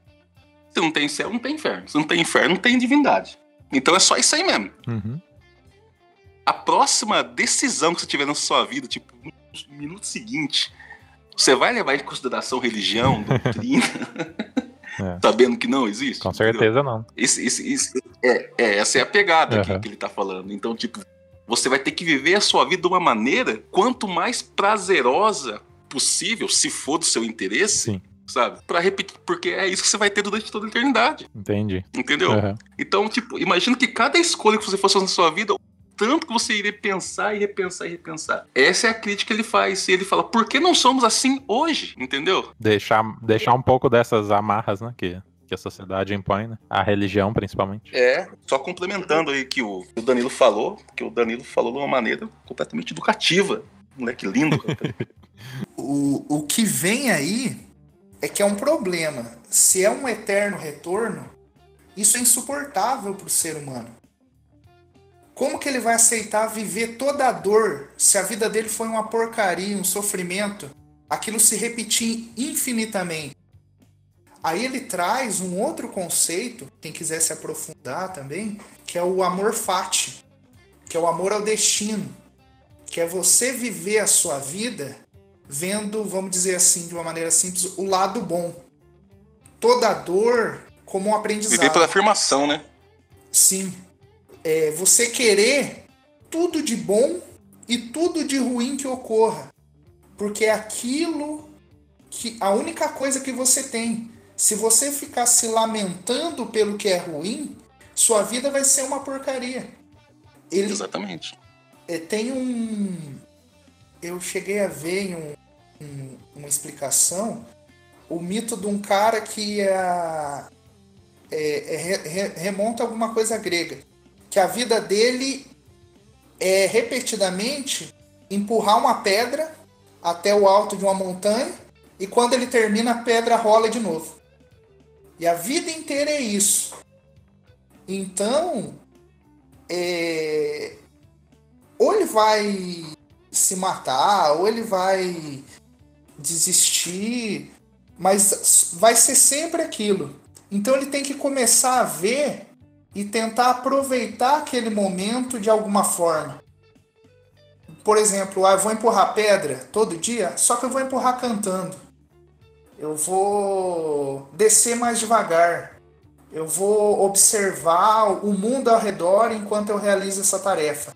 Speaker 2: Se não tem céu, não tem inferno. Se não tem inferno, não tem divindade. Então é só isso aí mesmo.
Speaker 1: Uhum.
Speaker 2: A próxima decisão que você tiver na sua vida, tipo, no minuto seguinte, você vai levar em consideração religião, doutrina,
Speaker 1: É.
Speaker 2: sabendo que não existe?
Speaker 1: Com
Speaker 2: entendeu?
Speaker 1: certeza não.
Speaker 2: É, é, essa é a pegada que-
Speaker 1: Aham.
Speaker 2: que, ele tá falando. Então, tipo, você vai ter que viver a sua vida de uma maneira quanto mais prazerosa possível, se for do seu interesse,
Speaker 1: Sim.
Speaker 2: sabe? Pra repetir, porque é isso que você vai ter durante toda a eternidade,
Speaker 1: Entendi.
Speaker 2: entendeu?
Speaker 1: Aham.
Speaker 2: Então, tipo, imagina que cada escolha que você fosse fazer na sua vida, tanto que você iria pensar e repensar e repensar. Essa é a crítica que ele faz. E ele fala, por que não somos assim hoje? Entendeu?
Speaker 1: Deixar, deixar um pouco dessas amarras, né? Que, que a sociedade impõe, né? A religião, principalmente.
Speaker 2: É, só complementando aí que o, que o Danilo falou, que o Danilo falou de uma maneira completamente educativa. Moleque lindo.
Speaker 3: O, o que vem aí é que é um problema. Se é um eterno retorno, isso é insuportável para o ser humano. Como que ele vai aceitar viver toda a dor se a vida dele foi uma porcaria, um sofrimento, aquilo se repetir infinitamente? Aí ele traz um outro conceito, quem quiser se aprofundar também, que é o amor fati, que é o amor ao destino, que é você viver a sua vida vendo, vamos dizer assim, de uma maneira simples, o lado bom. Toda dor como um aprendizado.
Speaker 2: Viver pela afirmação, né?
Speaker 3: Sim. É você querer tudo de bom e tudo de ruim que ocorra. Porque é aquilo que a única coisa que você tem. Se você ficar se lamentando pelo que é ruim, sua vida vai ser uma porcaria. Ele
Speaker 2: Exatamente.
Speaker 3: é, tem um. Eu cheguei a ver em um- um- uma explicação o mito de um cara que é, é- é re- re- remonta a alguma coisa grega. Que a vida dele é repetidamente empurrar uma pedra até o alto de uma montanha e quando ele termina a pedra rola de novo. E a vida inteira é isso. Então, é, ou ele vai se matar, ou ele vai desistir, mas vai ser sempre aquilo. Então ele tem que começar a ver e tentar aproveitar aquele momento de alguma forma. Por exemplo, ah, eu vou empurrar pedra todo dia, só que eu vou empurrar cantando. Eu vou descer mais devagar. Eu vou observar o mundo ao redor enquanto eu realizo essa tarefa.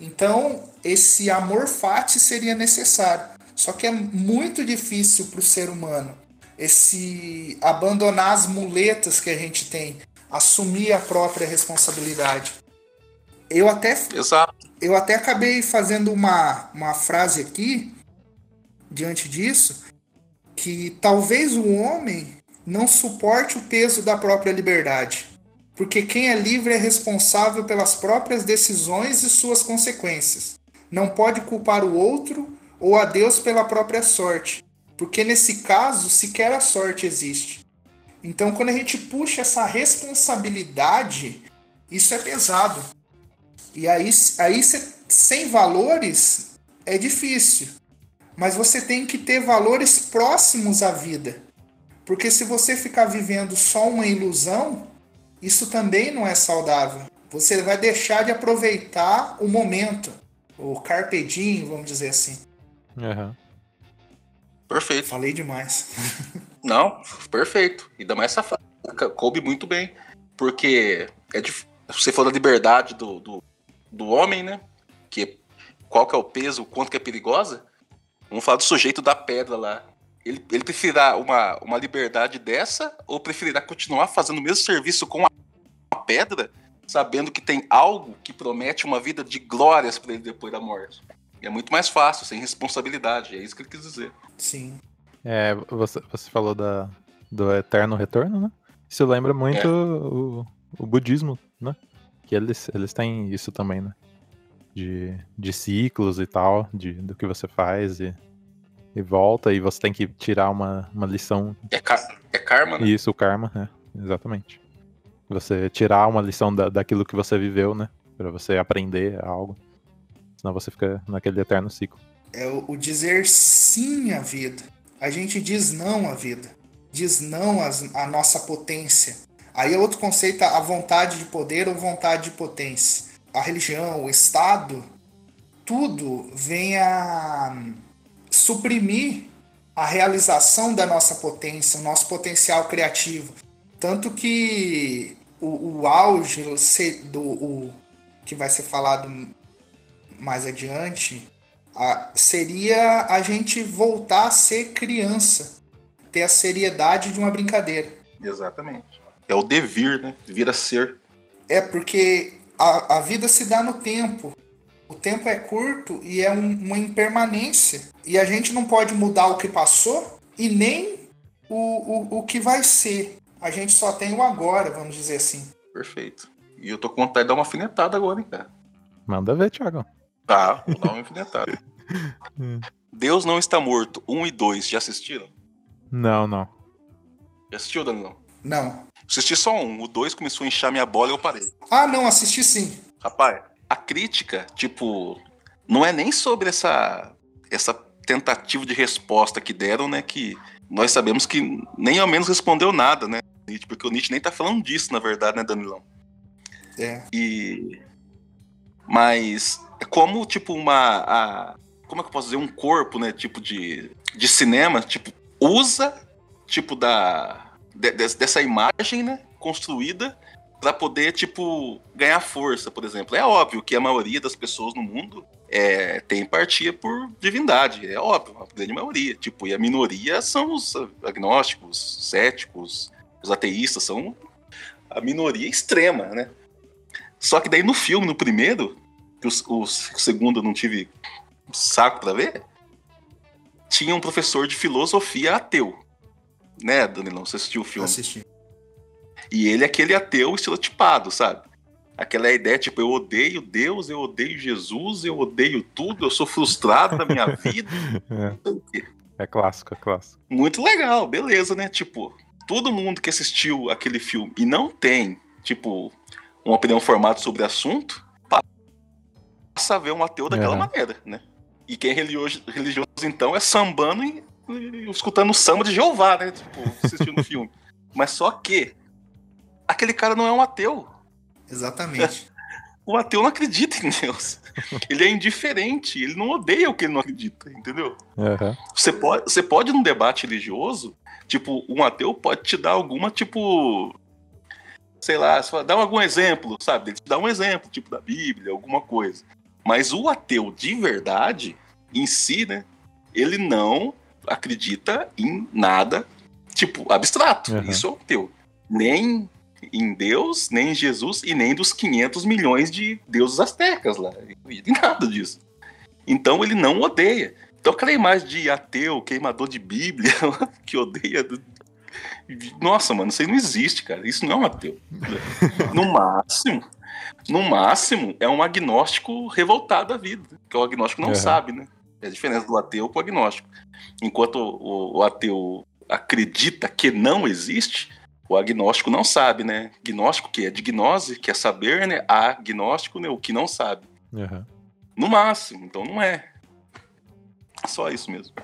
Speaker 3: Então, esse amor fati seria necessário. Só que é muito difícil para o ser humano esse abandonar as muletas que a gente tem, assumir a própria responsabilidade. Eu até
Speaker 2: Exato.
Speaker 3: eu até acabei fazendo uma, uma frase aqui diante disso que talvez o homem não suporte o peso da própria liberdade, porque quem é livre é responsável pelas próprias decisões e suas consequências. Não pode culpar o outro ou a Deus pela própria sorte, porque nesse caso sequer a sorte existe. Então, quando a gente puxa essa responsabilidade, isso é pesado. E aí, aí cê, sem valores é difícil. Mas você tem que ter valores próximos à vida. Porque se você ficar vivendo só uma ilusão, isso também não é saudável. Você vai deixar de aproveitar o momento, o carpe diem, vamos dizer assim.
Speaker 1: Aham.
Speaker 2: Perfeito.
Speaker 3: Falei demais.
Speaker 2: Não, perfeito. Ainda mais essa frase. ca- Coube muito bem. Porque é dif... você falou da liberdade do, do, do homem, né? Que qual que é o peso, o quanto que é perigosa. Vamos falar do sujeito da pedra lá. Ele, ele preferirá uma, uma liberdade dessa ou preferirá continuar fazendo o mesmo serviço com a, a pedra, sabendo que tem algo que promete uma vida de glórias para ele depois da morte? E é muito mais fácil, sem responsabilidade. É isso que ele quis dizer.
Speaker 3: Sim.
Speaker 1: É, você, você falou da, do eterno retorno, né? Isso lembra muito o, o budismo, né? Que eles, eles têm isso também, né? De, de ciclos e tal, de, do que você faz e, e volta, e você tem que tirar uma, uma lição.
Speaker 2: É, ca- é karma, né?
Speaker 1: Isso, o karma, né? Exatamente. Você tirar uma lição da, daquilo que você viveu, né? Pra você aprender algo. Senão você fica naquele eterno ciclo.
Speaker 3: É o, o dizer sim à vida. A gente diz não à vida. Diz não à nossa potência. Aí é outro conceito, a vontade de poder ou vontade de potência. A religião, o Estado, tudo vem a suprimir a realização da nossa potência, o nosso potencial criativo. Tanto que o, o auge do o, que vai ser falado mais adiante a- seria a gente voltar a ser criança, ter a seriedade de uma brincadeira.
Speaker 2: Exatamente. É o devir, né? Vir a ser.
Speaker 3: É porque a, a vida se dá no tempo. O tempo é curto e é um- uma impermanência. E a gente não pode mudar o que passou e nem o, o, o que vai ser. A gente só tem o agora, vamos dizer assim.
Speaker 2: Perfeito. E eu tô com vontade de dar uma alfinetada agora, hein, cara.
Speaker 1: Manda ver, Thiago.
Speaker 2: Tá, vou dar uma alfinetada. Deus não está morto. 1 um e 2, já assistiram?
Speaker 1: Não, não.
Speaker 2: Já assistiu, Danilão?
Speaker 3: Não.
Speaker 2: Assisti só um. O 2 começou a inchar minha bola e eu parei.
Speaker 3: Ah, não, assisti sim.
Speaker 2: Rapaz, a crítica, tipo, não é nem sobre essa, essa tentativa de resposta que deram, né? Que nós sabemos que nem ao menos respondeu nada, né? Nietzsche, Porque o Nietzsche nem tá falando disso, na verdade, né, Danilão?
Speaker 3: É.
Speaker 2: E. Mas como, tipo, uma. a- como é que eu posso dizer? Um corpo, né? Tipo, de, de cinema, tipo, usa, tipo, da. de- de- dessa imagem, né? Construída para poder, tipo, ganhar força, por exemplo. É óbvio que a maioria das pessoas no mundo é, tem empatia por divindade, é óbvio, a grande maioria. Tipo, e a minoria são os agnósticos, céticos, os ateístas, são a minoria extrema, né? Só que daí no filme, no primeiro, que os- o segundo eu não tive saco pra ver, tinha um professor de filosofia ateu. Né, Danilão? Você assistiu o filme?
Speaker 3: Assisti.
Speaker 2: E ele é aquele ateu estereotipado, sabe? Aquela ideia, tipo, eu odeio Deus, eu odeio Jesus, eu odeio tudo, eu sou frustrado na minha vida.
Speaker 1: É, é clássico, é clássico.
Speaker 2: Muito legal, beleza, né? Tipo, todo mundo que assistiu aquele filme e não tem, tipo, uma opinião formada sobre o assunto, passa a ver um ateu daquela
Speaker 1: Uhum.
Speaker 2: maneira, né? E quem é religioso, religioso então, é sambando e, e escutando samba de Jeová, né? Tipo, assistindo o filme. Mas só que aquele cara não é um ateu.
Speaker 3: Exatamente.
Speaker 2: O ateu não acredita em Deus. Ele é indiferente, ele não odeia o que ele não acredita, entendeu?
Speaker 1: Aham.
Speaker 2: Você pode, você pode num debate religioso, tipo, um ateu pode te dar alguma, tipo. Sei lá, dá algum exemplo, sabe? Ele te dá um exemplo, tipo, da Bíblia, alguma coisa. Mas o ateu de verdade, em si, né? Ele não acredita em nada, tipo, abstrato.
Speaker 1: Uhum.
Speaker 2: Isso é um ateu. Nem em Deus, nem em Jesus e nem dos 500 milhões de deuses astecas lá. E nada disso. Então ele não odeia. Então aquela imagem de ateu, queimador de Bíblia, que odeia. Nossa, mano, isso aí não existe, cara. Isso não é um ateu. No máximo, no máximo, é um agnóstico revoltado da vida. Que o agnóstico não
Speaker 1: Uhum.
Speaker 2: sabe, né? É a diferença do ateu pro agnóstico. Enquanto o, o- ateu acredita que não existe, o agnóstico não sabe, né? Gnóstico que é de gnose, que é saber, né? Agnóstico, né? O que não sabe.
Speaker 1: aham.
Speaker 2: No máximo, então não é. Só isso mesmo.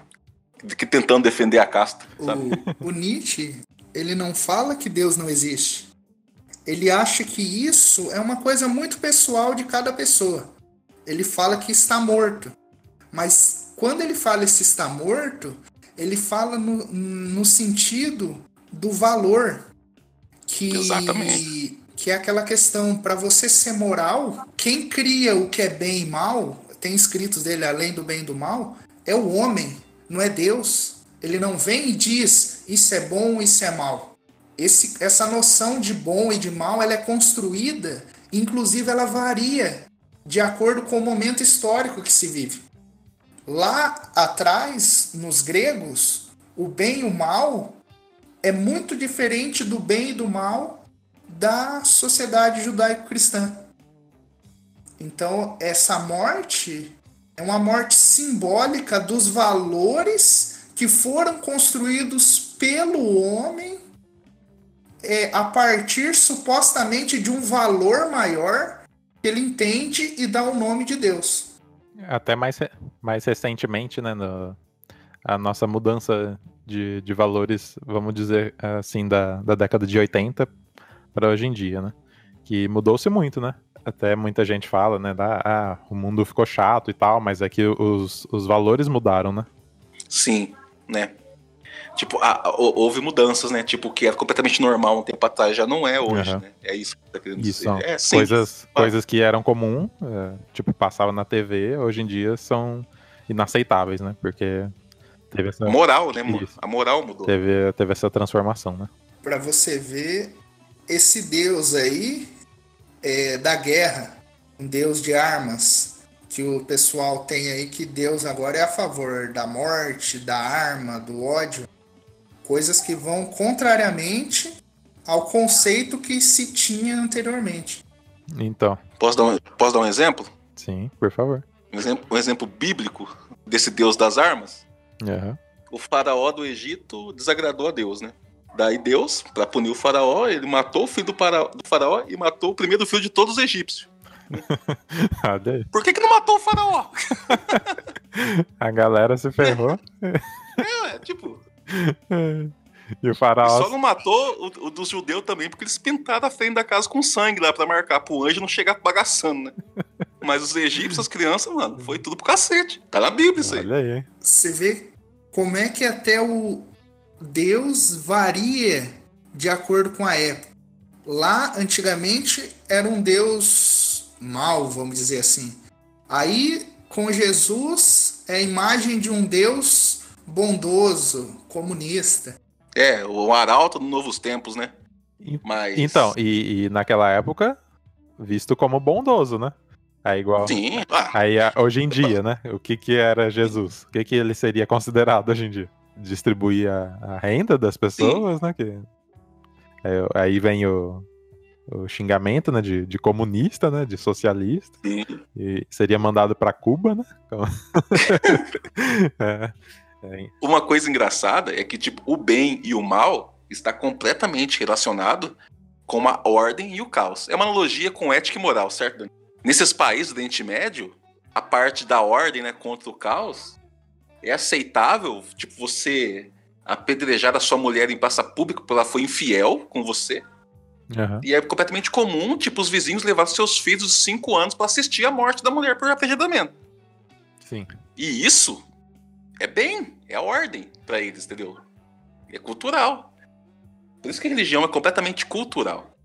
Speaker 2: De que tentando defender a casta, sabe?
Speaker 3: O, o Nietzsche, ele não fala que Deus não existe. Ele acha que isso é uma coisa muito pessoal de cada pessoa. Ele fala que está morto. Mas quando ele fala esse está morto, ele fala no, no sentido do valor. Que,
Speaker 2: Exatamente.
Speaker 3: que é aquela questão, para você ser moral, quem cria o que é bem e mal, tem escritos dele além do bem e do mal, é o homem, não é Deus. Ele não vem e diz isso é bom, isso é mal. Esse, essa noção de bom e de mal ela é construída, inclusive ela varia de acordo com o momento histórico que se vive. Lá atrás, nos gregos, o bem e o mal é muito diferente do bem e do mal da sociedade judaico-cristã. Então, essa morte é uma morte simbólica dos valores que foram construídos pelo homem é, a partir supostamente de um valor maior que ele entende e dá o nome de Deus.
Speaker 1: Até mais, mais recentemente, né, no- a nossa mudança de, de valores, vamos dizer assim, da, da década de 80 para hoje em dia, né? Que mudou-se muito, né? Até muita gente fala, né, da, ah, o mundo ficou chato e tal, mas é que os, os valores mudaram, né?
Speaker 2: Sim, né? Tipo, ah, hou- houve mudanças, né? Tipo, o que era completamente normal um tempo atrás já não é hoje,
Speaker 1: Aham.
Speaker 2: né? É isso que você tá querendo
Speaker 1: Isso
Speaker 2: dizer.
Speaker 1: são
Speaker 2: É, sim.
Speaker 1: coisas, coisas que eram comum, é, tipo, passava na TV, hoje em dia são inaceitáveis, né? Porque teve essa,
Speaker 2: Moral, né?
Speaker 1: Isso.
Speaker 2: A moral mudou.
Speaker 1: teve, teve essa transformação, né?
Speaker 3: Para você ver esse Deus aí é, da guerra, um Deus de armas, que o pessoal tem aí que Deus agora é a favor da morte, da arma, do ódio, coisas que vão contrariamente ao conceito que se tinha anteriormente.
Speaker 1: Então,
Speaker 2: Posso dar um, posso dar um exemplo?
Speaker 1: sim, por favor.
Speaker 2: Um exemplo, um exemplo bíblico desse Deus das armas?
Speaker 1: Aham.
Speaker 2: O faraó do Egito desagradou a Deus, né? Daí Deus, pra punir o faraó, ele matou o filho do, para- do faraó e matou o primeiro filho de todos os egípcios.
Speaker 1: Aí.
Speaker 2: Por que, que não matou o faraó?
Speaker 1: A galera se ferrou
Speaker 2: É, tipo,
Speaker 1: e o
Speaker 2: e
Speaker 1: faraó.
Speaker 2: só não matou o, o dos judeus também, porque eles pintaram a frente da casa com sangue lá pra marcar pro anjo não chegar bagaçando, né? Mas os egípcios, as crianças, mano, foi tudo pro cacete. Tá na Bíblia isso aí.
Speaker 1: Olha aí?
Speaker 3: Você vê como é que até o Deus varia de acordo com a época. Lá, antigamente, era um Deus mau, vamos dizer assim. Aí, com Jesus, é a imagem de um Deus bondoso, comunista.
Speaker 2: É, o arauto dos novos tempos, né? Mas.
Speaker 1: Então, e, e naquela época, visto como bondoso, né? Aí igual.
Speaker 2: Sim, ah,
Speaker 1: Aí hoje em dia, né? O que que era Jesus? O que que ele seria considerado hoje em dia? Distribuir a, a renda das pessoas, né? Que... Aí, aí vem o, o xingamento, né, de, de comunista, né, de socialista,
Speaker 2: Sim.
Speaker 1: e seria mandado pra Cuba, né? Então- É, é,
Speaker 2: Uma coisa engraçada é que, tipo, o bem e o mal está completamente relacionado com a ordem e o caos. É uma analogia com ética e moral, certo? Nesses países do Oriente Médio, a parte da ordem, né, contra o caos, é aceitável, tipo, você apedrejar a sua mulher em praça pública porque ela foi infiel com você.
Speaker 1: aham.
Speaker 2: E é completamente comum, tipo, os vizinhos levar seus filhos de 5 anos para assistir a morte da mulher por apedrejamento.
Speaker 1: Sim.
Speaker 2: E isso é bem, é a ordem pra eles, entendeu? É cultural. Por isso que a religião é completamente cultural.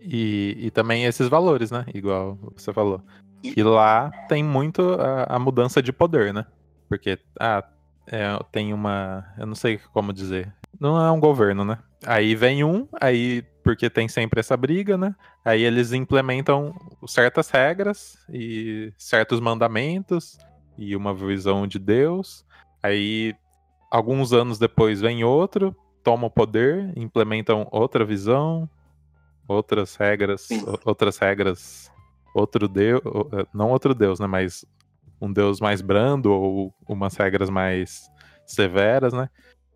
Speaker 1: E, e também esses valores, né? Igual você falou. E lá tem muito a, a mudança de poder, né? Porque ah, é, tem uma. Eu não sei como dizer. Não é um governo, né? Aí vem um, aí. Porque tem sempre essa briga, né? Aí eles implementam certas regras e certos mandamentos e uma visão de Deus. Aí, alguns anos depois, vem outro, toma o poder, implementam outra visão, outras regras, outras regras, outro deus, não outro deus, né, mas um deus mais brando ou umas regras mais severas, né?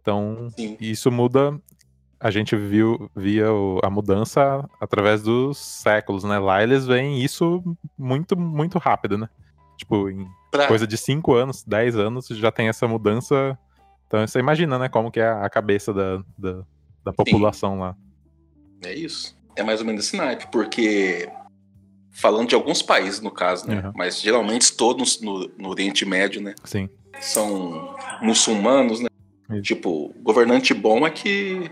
Speaker 1: Então,
Speaker 2: Sim.
Speaker 1: isso muda. A gente viu via o- a mudança através dos séculos, né? Lá eles veem isso muito, muito rápido, né? Tipo, em
Speaker 2: Pra-
Speaker 1: coisa de 5 anos, 10 anos, já tem essa mudança. Então você imagina, né, como que é a cabeça da, da, da população lá.
Speaker 2: É isso. É mais ou menos esse naipe, porque. Falando de alguns países, no caso, né?
Speaker 1: Uhum.
Speaker 2: Mas geralmente todos no, no Oriente Médio, né?
Speaker 1: Sim.
Speaker 2: São muçulmanos, né?
Speaker 1: Isso.
Speaker 2: Tipo, governante bom é que,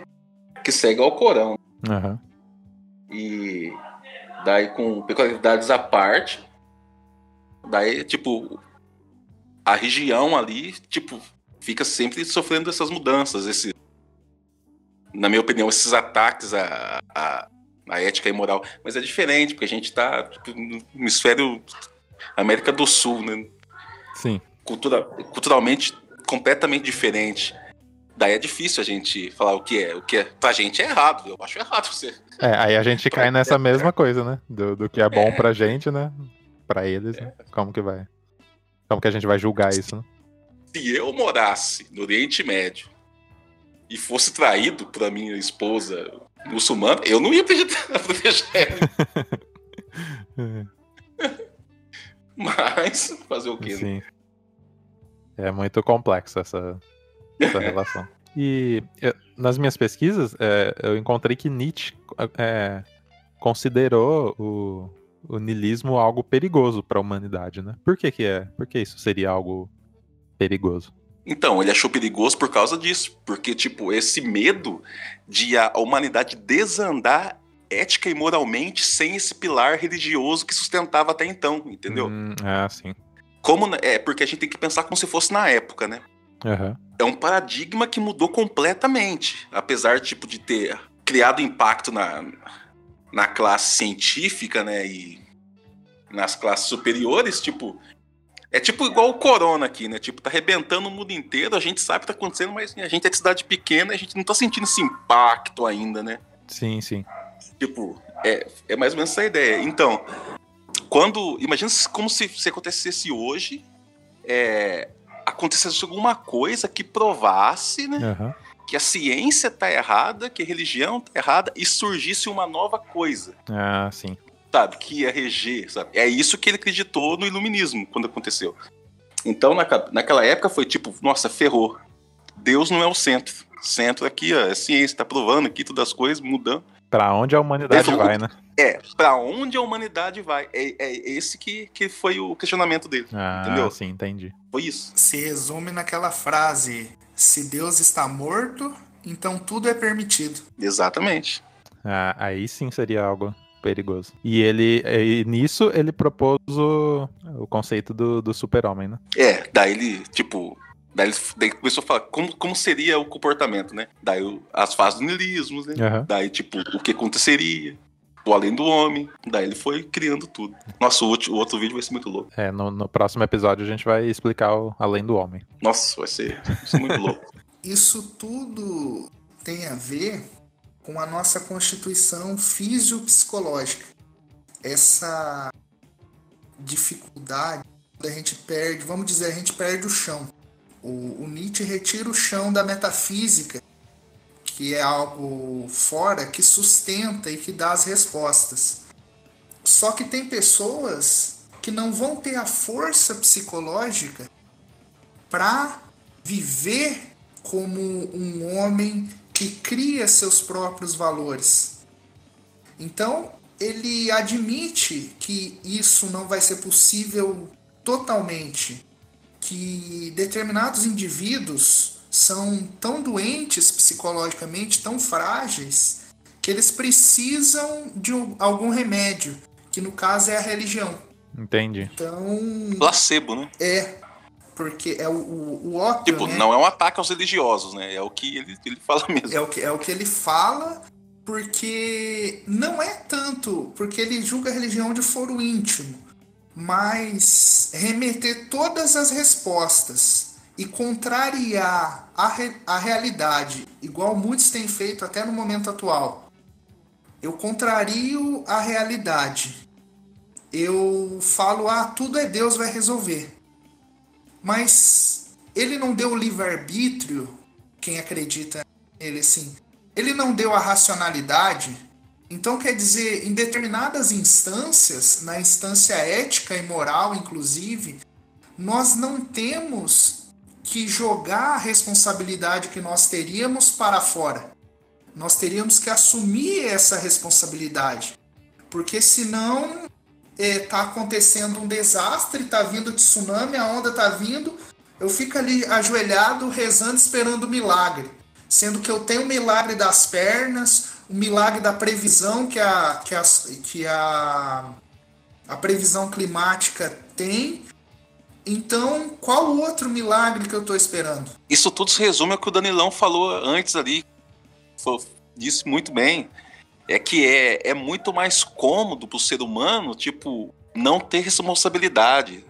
Speaker 2: que segue ao Corão.
Speaker 1: Aham.
Speaker 2: E daí com peculiaridades à parte, daí, tipo, a região ali, tipo, fica sempre sofrendo essas mudanças, esse, na minha opinião, esses ataques à, à, à ética e moral. Mas é diferente, porque a gente tá tipo, no hemisfério América do Sul, né?
Speaker 1: Sim.
Speaker 2: Cultura, culturalmente completamente diferente. Daí é difícil a gente falar o que é. O que é. Pra gente é errado. Eu acho errado você.
Speaker 1: É, aí a gente cai nessa mesma coisa, né? Do, do que é bom
Speaker 2: É.
Speaker 1: pra gente, né? Pra eles, né? Como que vai? Como que a gente vai julgar isso, né?
Speaker 2: Se eu morasse no Oriente Médio e fosse traído por minha esposa muçulmana, eu não ia acreditar proteger ela. Mas fazer o quê? né?
Speaker 1: Sim. É muito complexo essa, essa relação. E eu- nas minhas pesquisas, é, eu encontrei que Nietzsche é, considerou o, o niilismo algo perigoso para a humanidade, né? Por que, que é? Por que isso seria algo perigoso?
Speaker 2: Então, ele achou perigoso por causa disso. Porque, tipo, esse medo de a humanidade desandar ética e moralmente sem esse pilar religioso que sustentava até então, entendeu?
Speaker 1: Hum, ah, sim.
Speaker 2: Como é porque a gente tem que pensar como se fosse na época, né?
Speaker 1: Aham.
Speaker 2: É um paradigma que mudou completamente, apesar tipo de ter criado impacto na, na classe científica, né, e nas classes superiores, tipo, é tipo igual o corona aqui, né? Tipo, tá arrebentando o mundo inteiro, a gente sabe o que tá acontecendo, mas a gente é de cidade pequena, e a gente não tá sentindo esse impacto ainda, né?
Speaker 1: Sim, sim.
Speaker 2: Tipo, é, é mais ou menos essa ideia. Então, quando. Imagina como se, se acontecesse hoje. É, acontecesse alguma coisa que provasse né,
Speaker 1: Aham.
Speaker 2: que a ciência tá errada, que a religião tá errada, e surgisse uma nova coisa,
Speaker 1: Ah, sim.
Speaker 2: Sabe? Que ia reger, sabe? É isso que ele acreditou no iluminismo quando aconteceu. Então, naca- naquela época foi tipo, nossa, ferrou. Deus não é o centro. Centro aqui, ó, é ciência, tá provando aqui todas as coisas, mudando.
Speaker 1: Pra onde a humanidade vai, né?
Speaker 2: É, pra onde a humanidade vai? É, é esse que, que foi o questionamento dele.
Speaker 1: Ah,
Speaker 2: Entendeu?
Speaker 1: sim, entendi.
Speaker 2: Foi isso.
Speaker 3: Se resume naquela frase: se Deus está morto, então tudo é permitido.
Speaker 2: Exatamente.
Speaker 1: Ah, aí sim seria algo perigoso. E ele, e nisso, ele propôs o, o conceito do, do super-homem, né?
Speaker 2: É, daí ele, tipo. Daí ele daí começou a falar como, como seria o comportamento, né? Daí o- as fases do niilismo, né?
Speaker 1: Aham.
Speaker 2: Daí, tipo, o que aconteceria. O além do homem. Daí ele foi criando tudo. Nossa, o, outro- o outro vídeo vai ser muito louco.
Speaker 1: É, no, no próximo episódio a gente vai explicar o Além do Homem.
Speaker 2: Nossa, vai ser, vai ser muito louco.
Speaker 3: Isso tudo tem a ver com a nossa constituição fisiopsicológica. Essa dificuldade, a gente perde, vamos dizer, a gente perde o chão. O, o Nietzsche retira o chão da metafísica, que é algo fora, que sustenta e que dá as respostas. Só que tem pessoas que não vão ter a força psicológica para viver como um homem que cria seus próprios valores. Então, ele admite que isso não vai ser possível totalmente, que determinados indivíduos são tão doentes psicologicamente, tão frágeis, que eles precisam de um- algum remédio, que no caso é a religião.
Speaker 1: Entendi.
Speaker 3: Então,
Speaker 2: Placebo, né?
Speaker 3: é porque é o, o, o ópio,
Speaker 2: Tipo,
Speaker 3: né?
Speaker 2: não é um ataque aos religiosos, né? É o que ele, ele fala mesmo.
Speaker 3: É o que, é o que ele fala, porque não é tanto, porque ele julga a religião de foro íntimo, mas remeter todas as respostas e contrariar a, re- a realidade, igual muitos têm feito até no momento atual. Eu contrario a realidade. Eu falo, ah, tudo é Deus vai resolver. Mas ele não deu o livre-arbítrio, quem acredita nele assim, ele não deu a racionalidade. Então, quer dizer, em determinadas instâncias, na instância ética e moral, inclusive, nós não temos que jogar a responsabilidade que nós teríamos para fora. Nós teríamos que assumir essa responsabilidade. Porque senão está acontecendo um desastre, está vindo tsunami, a onda está vindo, eu fico ali ajoelhado, rezando, esperando o milagre. Sendo que eu tenho o milagre das pernas, o milagre da previsão que a, que a, que a, a previsão climática tem. Então, qual o outro milagre que eu estou esperando?
Speaker 2: Isso tudo se resume ao que o Danilão falou antes ali. Disse muito bem. É que é, é muito mais cômodo pro ser humano, tipo, não ter responsabilidade.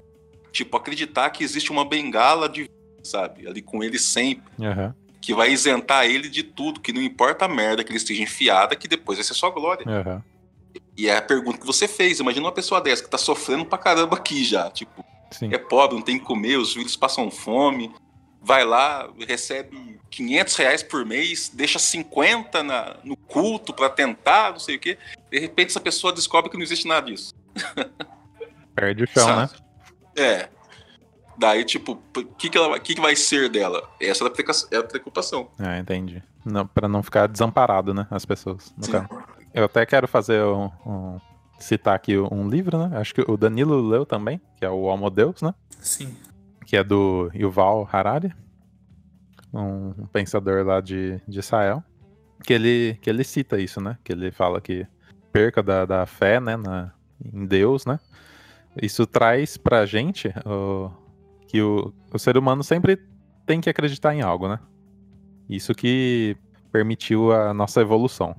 Speaker 2: Tipo, acreditar que existe uma bengala de, sabe, ali com ele sempre.
Speaker 1: Aham.
Speaker 2: Que vai isentar ele de tudo, que não importa a merda que ele esteja enfiada, que depois vai ser só glória.
Speaker 1: Aham.
Speaker 2: E é a pergunta que você fez. Imagina uma pessoa dessa que tá sofrendo pra caramba aqui já. Tipo,
Speaker 1: Sim.
Speaker 2: é pobre, não tem que comer, os filhos passam fome, vai lá, recebe 500 reais por mês, deixa 50 na, no culto pra tentar, não sei o quê. De repente essa pessoa descobre que não existe nada disso.
Speaker 1: Perde o chão, né?
Speaker 2: sabe? É. Daí, tipo, o que, que, ela vai- que, que vai ser dela? Essa é a é a preocupação.
Speaker 1: É, entendi. Não, pra não ficar desamparado, né? As pessoas. No
Speaker 2: Sim.
Speaker 1: caso. Eu até quero fazer um, um- citar aqui um livro, né? Acho que o Danilo leu também, que é o Homo Deus, né?
Speaker 3: Sim.
Speaker 1: Que é do Yuval Harari, um, pensador lá de, de Israel. Que ele, que ele cita isso, né? Que ele fala que perca da, da fé, né? Na, em Deus, né? Isso traz pra gente o, que o, o ser humano sempre tem que acreditar em algo, né? Isso que permitiu a nossa evolução.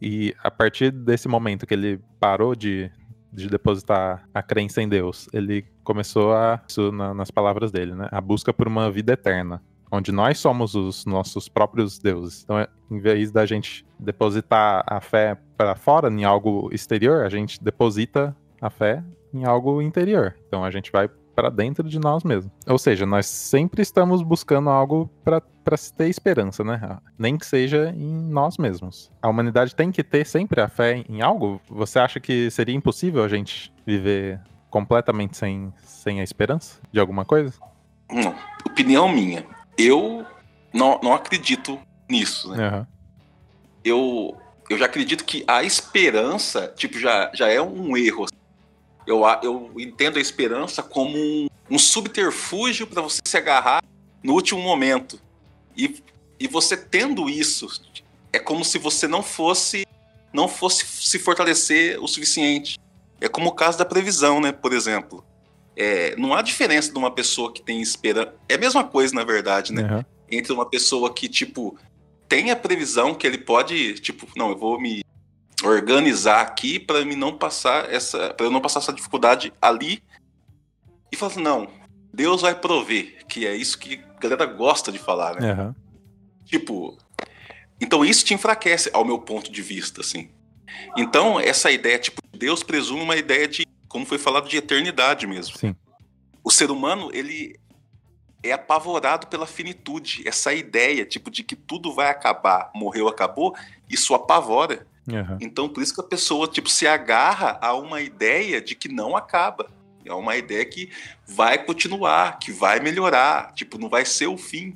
Speaker 1: E a partir desse momento que ele parou de, de depositar a crença em Deus, ele começou a, isso na- nas palavras dele, né? A busca por uma vida eterna, onde nós somos os nossos próprios deuses. Então, é, em vez da gente depositar a fé para fora, em algo exterior, a gente deposita a fé em algo interior. Então, a gente vai para dentro de nós mesmos. Ou seja, nós sempre estamos buscando algo para ter esperança, né? Nem que seja em nós mesmos. A humanidade tem que ter sempre a fé em algo? Você acha que seria impossível a gente viver completamente sem, sem a esperança de alguma coisa?
Speaker 2: Não, opinião minha. Eu não, não acredito nisso, né?
Speaker 1: Aham.
Speaker 2: eu, eu já acredito que a esperança, tipo, já, já é um erro. Eu, eu entendo a esperança como um, um subterfúgio para você se agarrar no último momento. E, e você tendo isso, é como se você não fosse não fosse se fortalecer o suficiente. É como o caso da previsão, né? Por exemplo. É, não há diferença de uma pessoa que tem esperança. É a mesma coisa, na verdade, né?
Speaker 1: aham.
Speaker 2: entre uma pessoa que, tipo, tem a previsão que ele pode, tipo, não, eu vou me organizar aqui para me não passar essa, para eu não passar essa dificuldade ali. E fala assim, não, Deus vai prover, que é isso que a galera gosta de falar, né?
Speaker 1: Aham.
Speaker 2: Tipo, Então isso te enfraquece, ao meu ponto de vista, assim. Então, essa ideia, tipo, Deus presume uma ideia de, como foi falado, de eternidade mesmo.
Speaker 1: Sim.
Speaker 2: O ser humano, ele é apavorado pela finitude. Essa ideia, tipo, de que tudo vai acabar, morreu, acabou, isso apavora.
Speaker 1: Aham.
Speaker 2: Então, por isso que a pessoa, tipo, se agarra a uma ideia de que não acaba. É uma ideia que vai continuar, que vai melhorar, tipo, não vai ser o fim.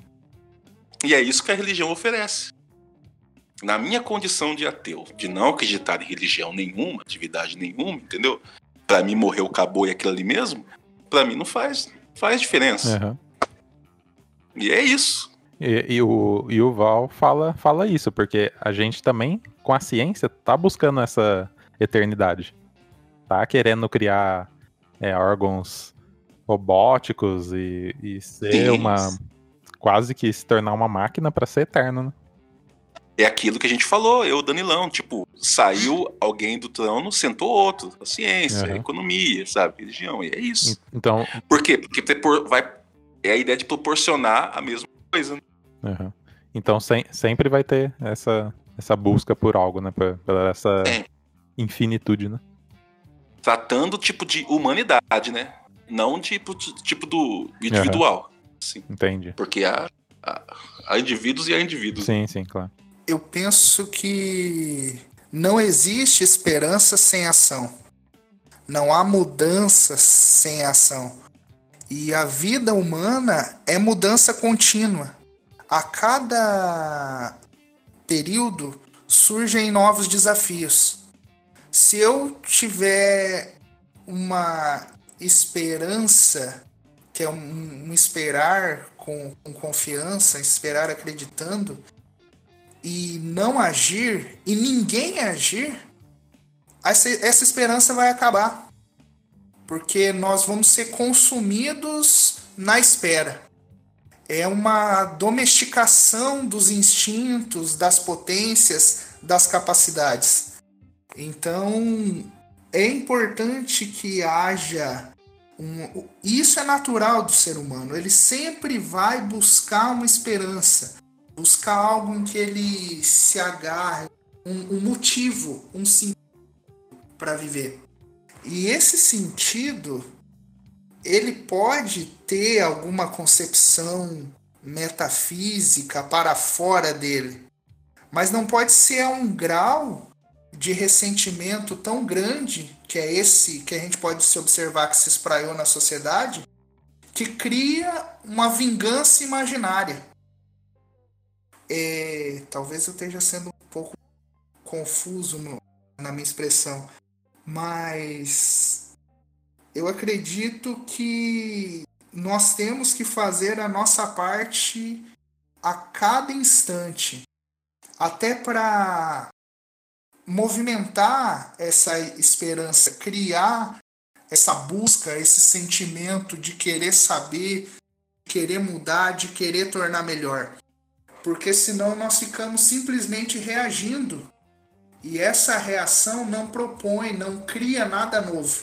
Speaker 2: E é isso que a religião oferece. Na minha condição de ateu, de não acreditar em religião nenhuma, atividade nenhuma, entendeu? Pra mim morreu, acabou e aquilo ali mesmo, pra mim não faz, faz diferença.
Speaker 1: Aham.
Speaker 2: E é isso.
Speaker 1: E, e o, e o Val fala, fala isso, porque a gente também, com a ciência, tá buscando essa eternidade. Tá querendo criar é, órgãos robóticos e, e ser
Speaker 2: Sim.
Speaker 1: uma. quase que se tornar uma máquina pra ser eterno, né?
Speaker 2: É aquilo que a gente falou, eu, Danilão, tipo, saiu alguém do trono, sentou outro. A ciência, a
Speaker 1: Aham.
Speaker 2: economia, sabe? Religião, e é isso.
Speaker 1: Então,
Speaker 2: Por quê? Porque vai, é a ideia de proporcionar a mesma coisa. né?
Speaker 1: aham. então sem- sempre vai ter essa, essa busca por algo, né? Por essa
Speaker 2: É.
Speaker 1: infinitude, né?
Speaker 2: Tratando, tipo, de humanidade, né? Não tipo, tipo do individual. Assim,
Speaker 1: Entendi.
Speaker 2: porque há, indivíduos e há indivíduos.
Speaker 1: Sim, sim, claro.
Speaker 3: Eu penso que não existe esperança sem ação. Não há mudança sem ação. E a vida humana é mudança contínua. A cada período surgem novos desafios. Se eu tiver uma esperança, que é um, um esperar com, com confiança, esperar acreditando, e não agir, e ninguém agir, essa, essa esperança vai acabar. Porque nós vamos ser consumidos na espera. É uma domesticação dos instintos, das potências, das capacidades. Então, é importante que haja um, isso é natural do ser humano. Ele sempre vai buscar uma esperança, buscar algo em que ele se agarre, um, um motivo, um sentido para viver. E esse sentido, ele pode ter alguma concepção metafísica para fora dele, mas não pode ser a um grau de ressentimento tão grande, que é esse que a gente pode se observar que se espraiou na sociedade, que cria uma vingança imaginária. É, talvez eu esteja sendo um pouco confuso no- na minha expressão, mas eu acredito que nós temos que fazer a nossa parte a cada instante, até para movimentar essa esperança, criar essa busca, esse sentimento de querer saber, querer mudar, de querer tornar melhor. Porque senão nós ficamos simplesmente reagindo. E essa reação não propõe, não cria nada novo.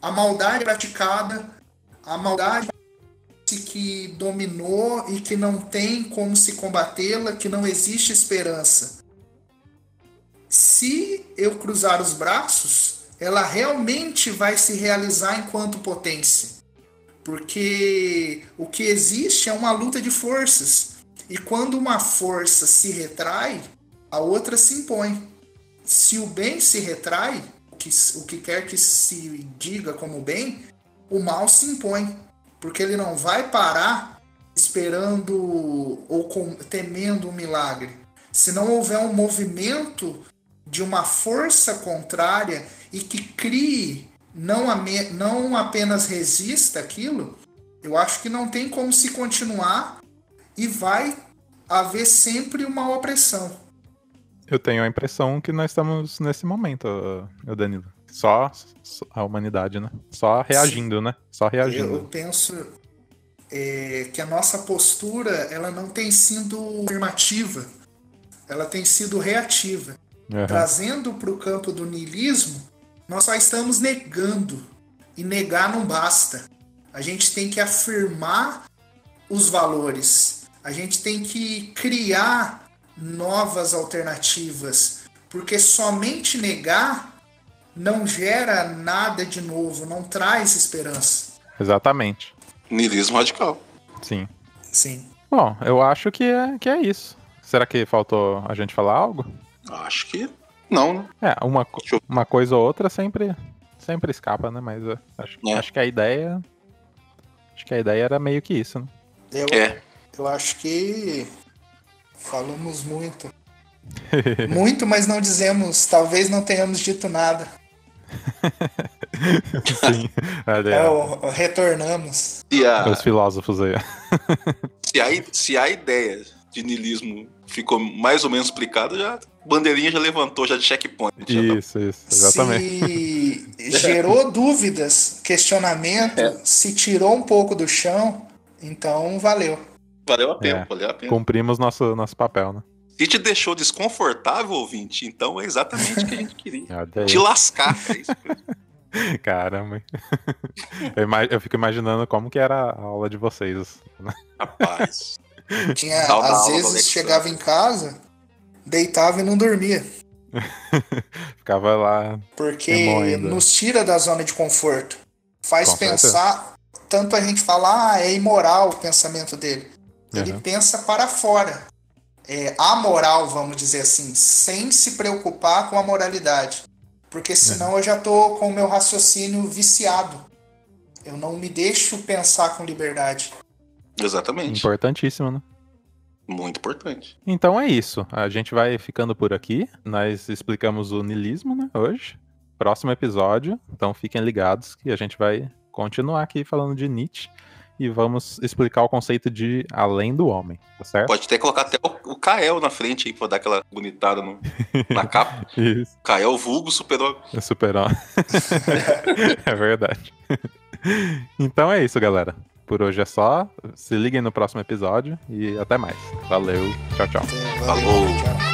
Speaker 3: A maldade praticada, a maldade que dominou e que não tem como se combatê-la, que não existe esperança se eu cruzar os braços, ela realmente vai se realizar enquanto potência. Porque o que existe é uma luta de forças. E quando uma força se retrai, a outra se impõe. Se o bem se retrai, o que, o que quer que se diga como bem, o mal se impõe. Porque ele não vai parar esperando ou com- temendo um milagre. Se não houver um movimento de uma força contrária e que crie, não, não apenas resista aquilo, eu acho que não tem como se continuar e vai haver sempre uma opressão.
Speaker 1: Eu tenho a impressão que nós estamos nesse momento, Danilo. Só, a humanidade, né? Só reagindo, né? Só reagindo.
Speaker 3: eu penso é, que a nossa postura ela não tem sido afirmativa, ela tem sido reativa.
Speaker 1: Aham.
Speaker 3: Trazendo para o campo do niilismo, nós só estamos negando. E negar não basta. A gente tem que afirmar os valores. A gente tem que criar novas alternativas, porque somente negar não gera nada de novo, não traz esperança.
Speaker 1: Exatamente.
Speaker 2: Nilismo radical.
Speaker 1: Sim.
Speaker 3: Sim.
Speaker 1: Bom, eu acho que é, que é isso. Será que faltou a gente falar algo?
Speaker 2: Acho que não, né?
Speaker 1: É, uma,
Speaker 2: eu-
Speaker 1: uma coisa ou outra sempre, sempre escapa, né? Mas eu acho,
Speaker 2: É.
Speaker 1: acho que a ideia. Acho que a ideia era meio que isso, né?
Speaker 3: Eu,
Speaker 2: É.
Speaker 3: eu acho que falamos muito. muito, mas não dizemos, talvez não tenhamos dito nada.
Speaker 1: Sim.
Speaker 3: É, o- o retornamos.
Speaker 2: Se a,
Speaker 1: Os filósofos aí.
Speaker 2: se, a, se a ideia de nilismo ficou mais ou menos explicada, já bandeirinha já levantou já de checkpoint. Já tá-
Speaker 1: Isso, isso, exatamente.
Speaker 3: Se gerou dúvidas, questionamento,
Speaker 2: É.
Speaker 3: se tirou um pouco do chão, então valeu.
Speaker 2: Valeu a pena,
Speaker 1: É.
Speaker 2: valeu a pena.
Speaker 1: Cumprimos nosso, nosso papel, né?
Speaker 2: Se te deixou desconfortável, ouvinte, então é exatamente o que a gente queria. Te lascar. É isso.
Speaker 1: Caramba. Eu, eu fico imaginando como que era a aula de vocês.
Speaker 2: Rapaz.
Speaker 3: Tinha,
Speaker 2: Dá uma
Speaker 3: às vezes chegava em casa, deitava e não dormia.
Speaker 1: Ficava lá.
Speaker 3: Porque
Speaker 1: Remoendo.
Speaker 3: nos tira da zona de conforto. Faz
Speaker 1: Com certeza.
Speaker 3: pensar. Tanto a gente fala, ah, é imoral o pensamento dele. Ele
Speaker 1: Uhum.
Speaker 3: pensa para fora. É amoral, vamos dizer assim, sem se preocupar com a moralidade. Porque senão eu já tô com o meu raciocínio viciado. Eu não me deixo pensar com liberdade.
Speaker 2: Exatamente.
Speaker 1: Importantíssimo, né?
Speaker 2: Muito importante.
Speaker 1: Então é isso. A gente vai ficando por aqui. Nós explicamos o niilismo, né, hoje. Próximo episódio. Então fiquem ligados que a gente vai continuar aqui falando de Nietzsche e vamos explicar o conceito de além do homem, tá certo?
Speaker 2: Pode até colocar até o, o Kael na frente aí pra dar aquela bonitada no- na capa.
Speaker 1: Isso.
Speaker 2: Kael vulgo super
Speaker 1: É super É verdade. Então é isso, galera. Por hoje é só. Se liguem no próximo episódio e até mais. Valeu. Tchau, tchau.
Speaker 3: Então,
Speaker 2: Falou.
Speaker 3: Tchau.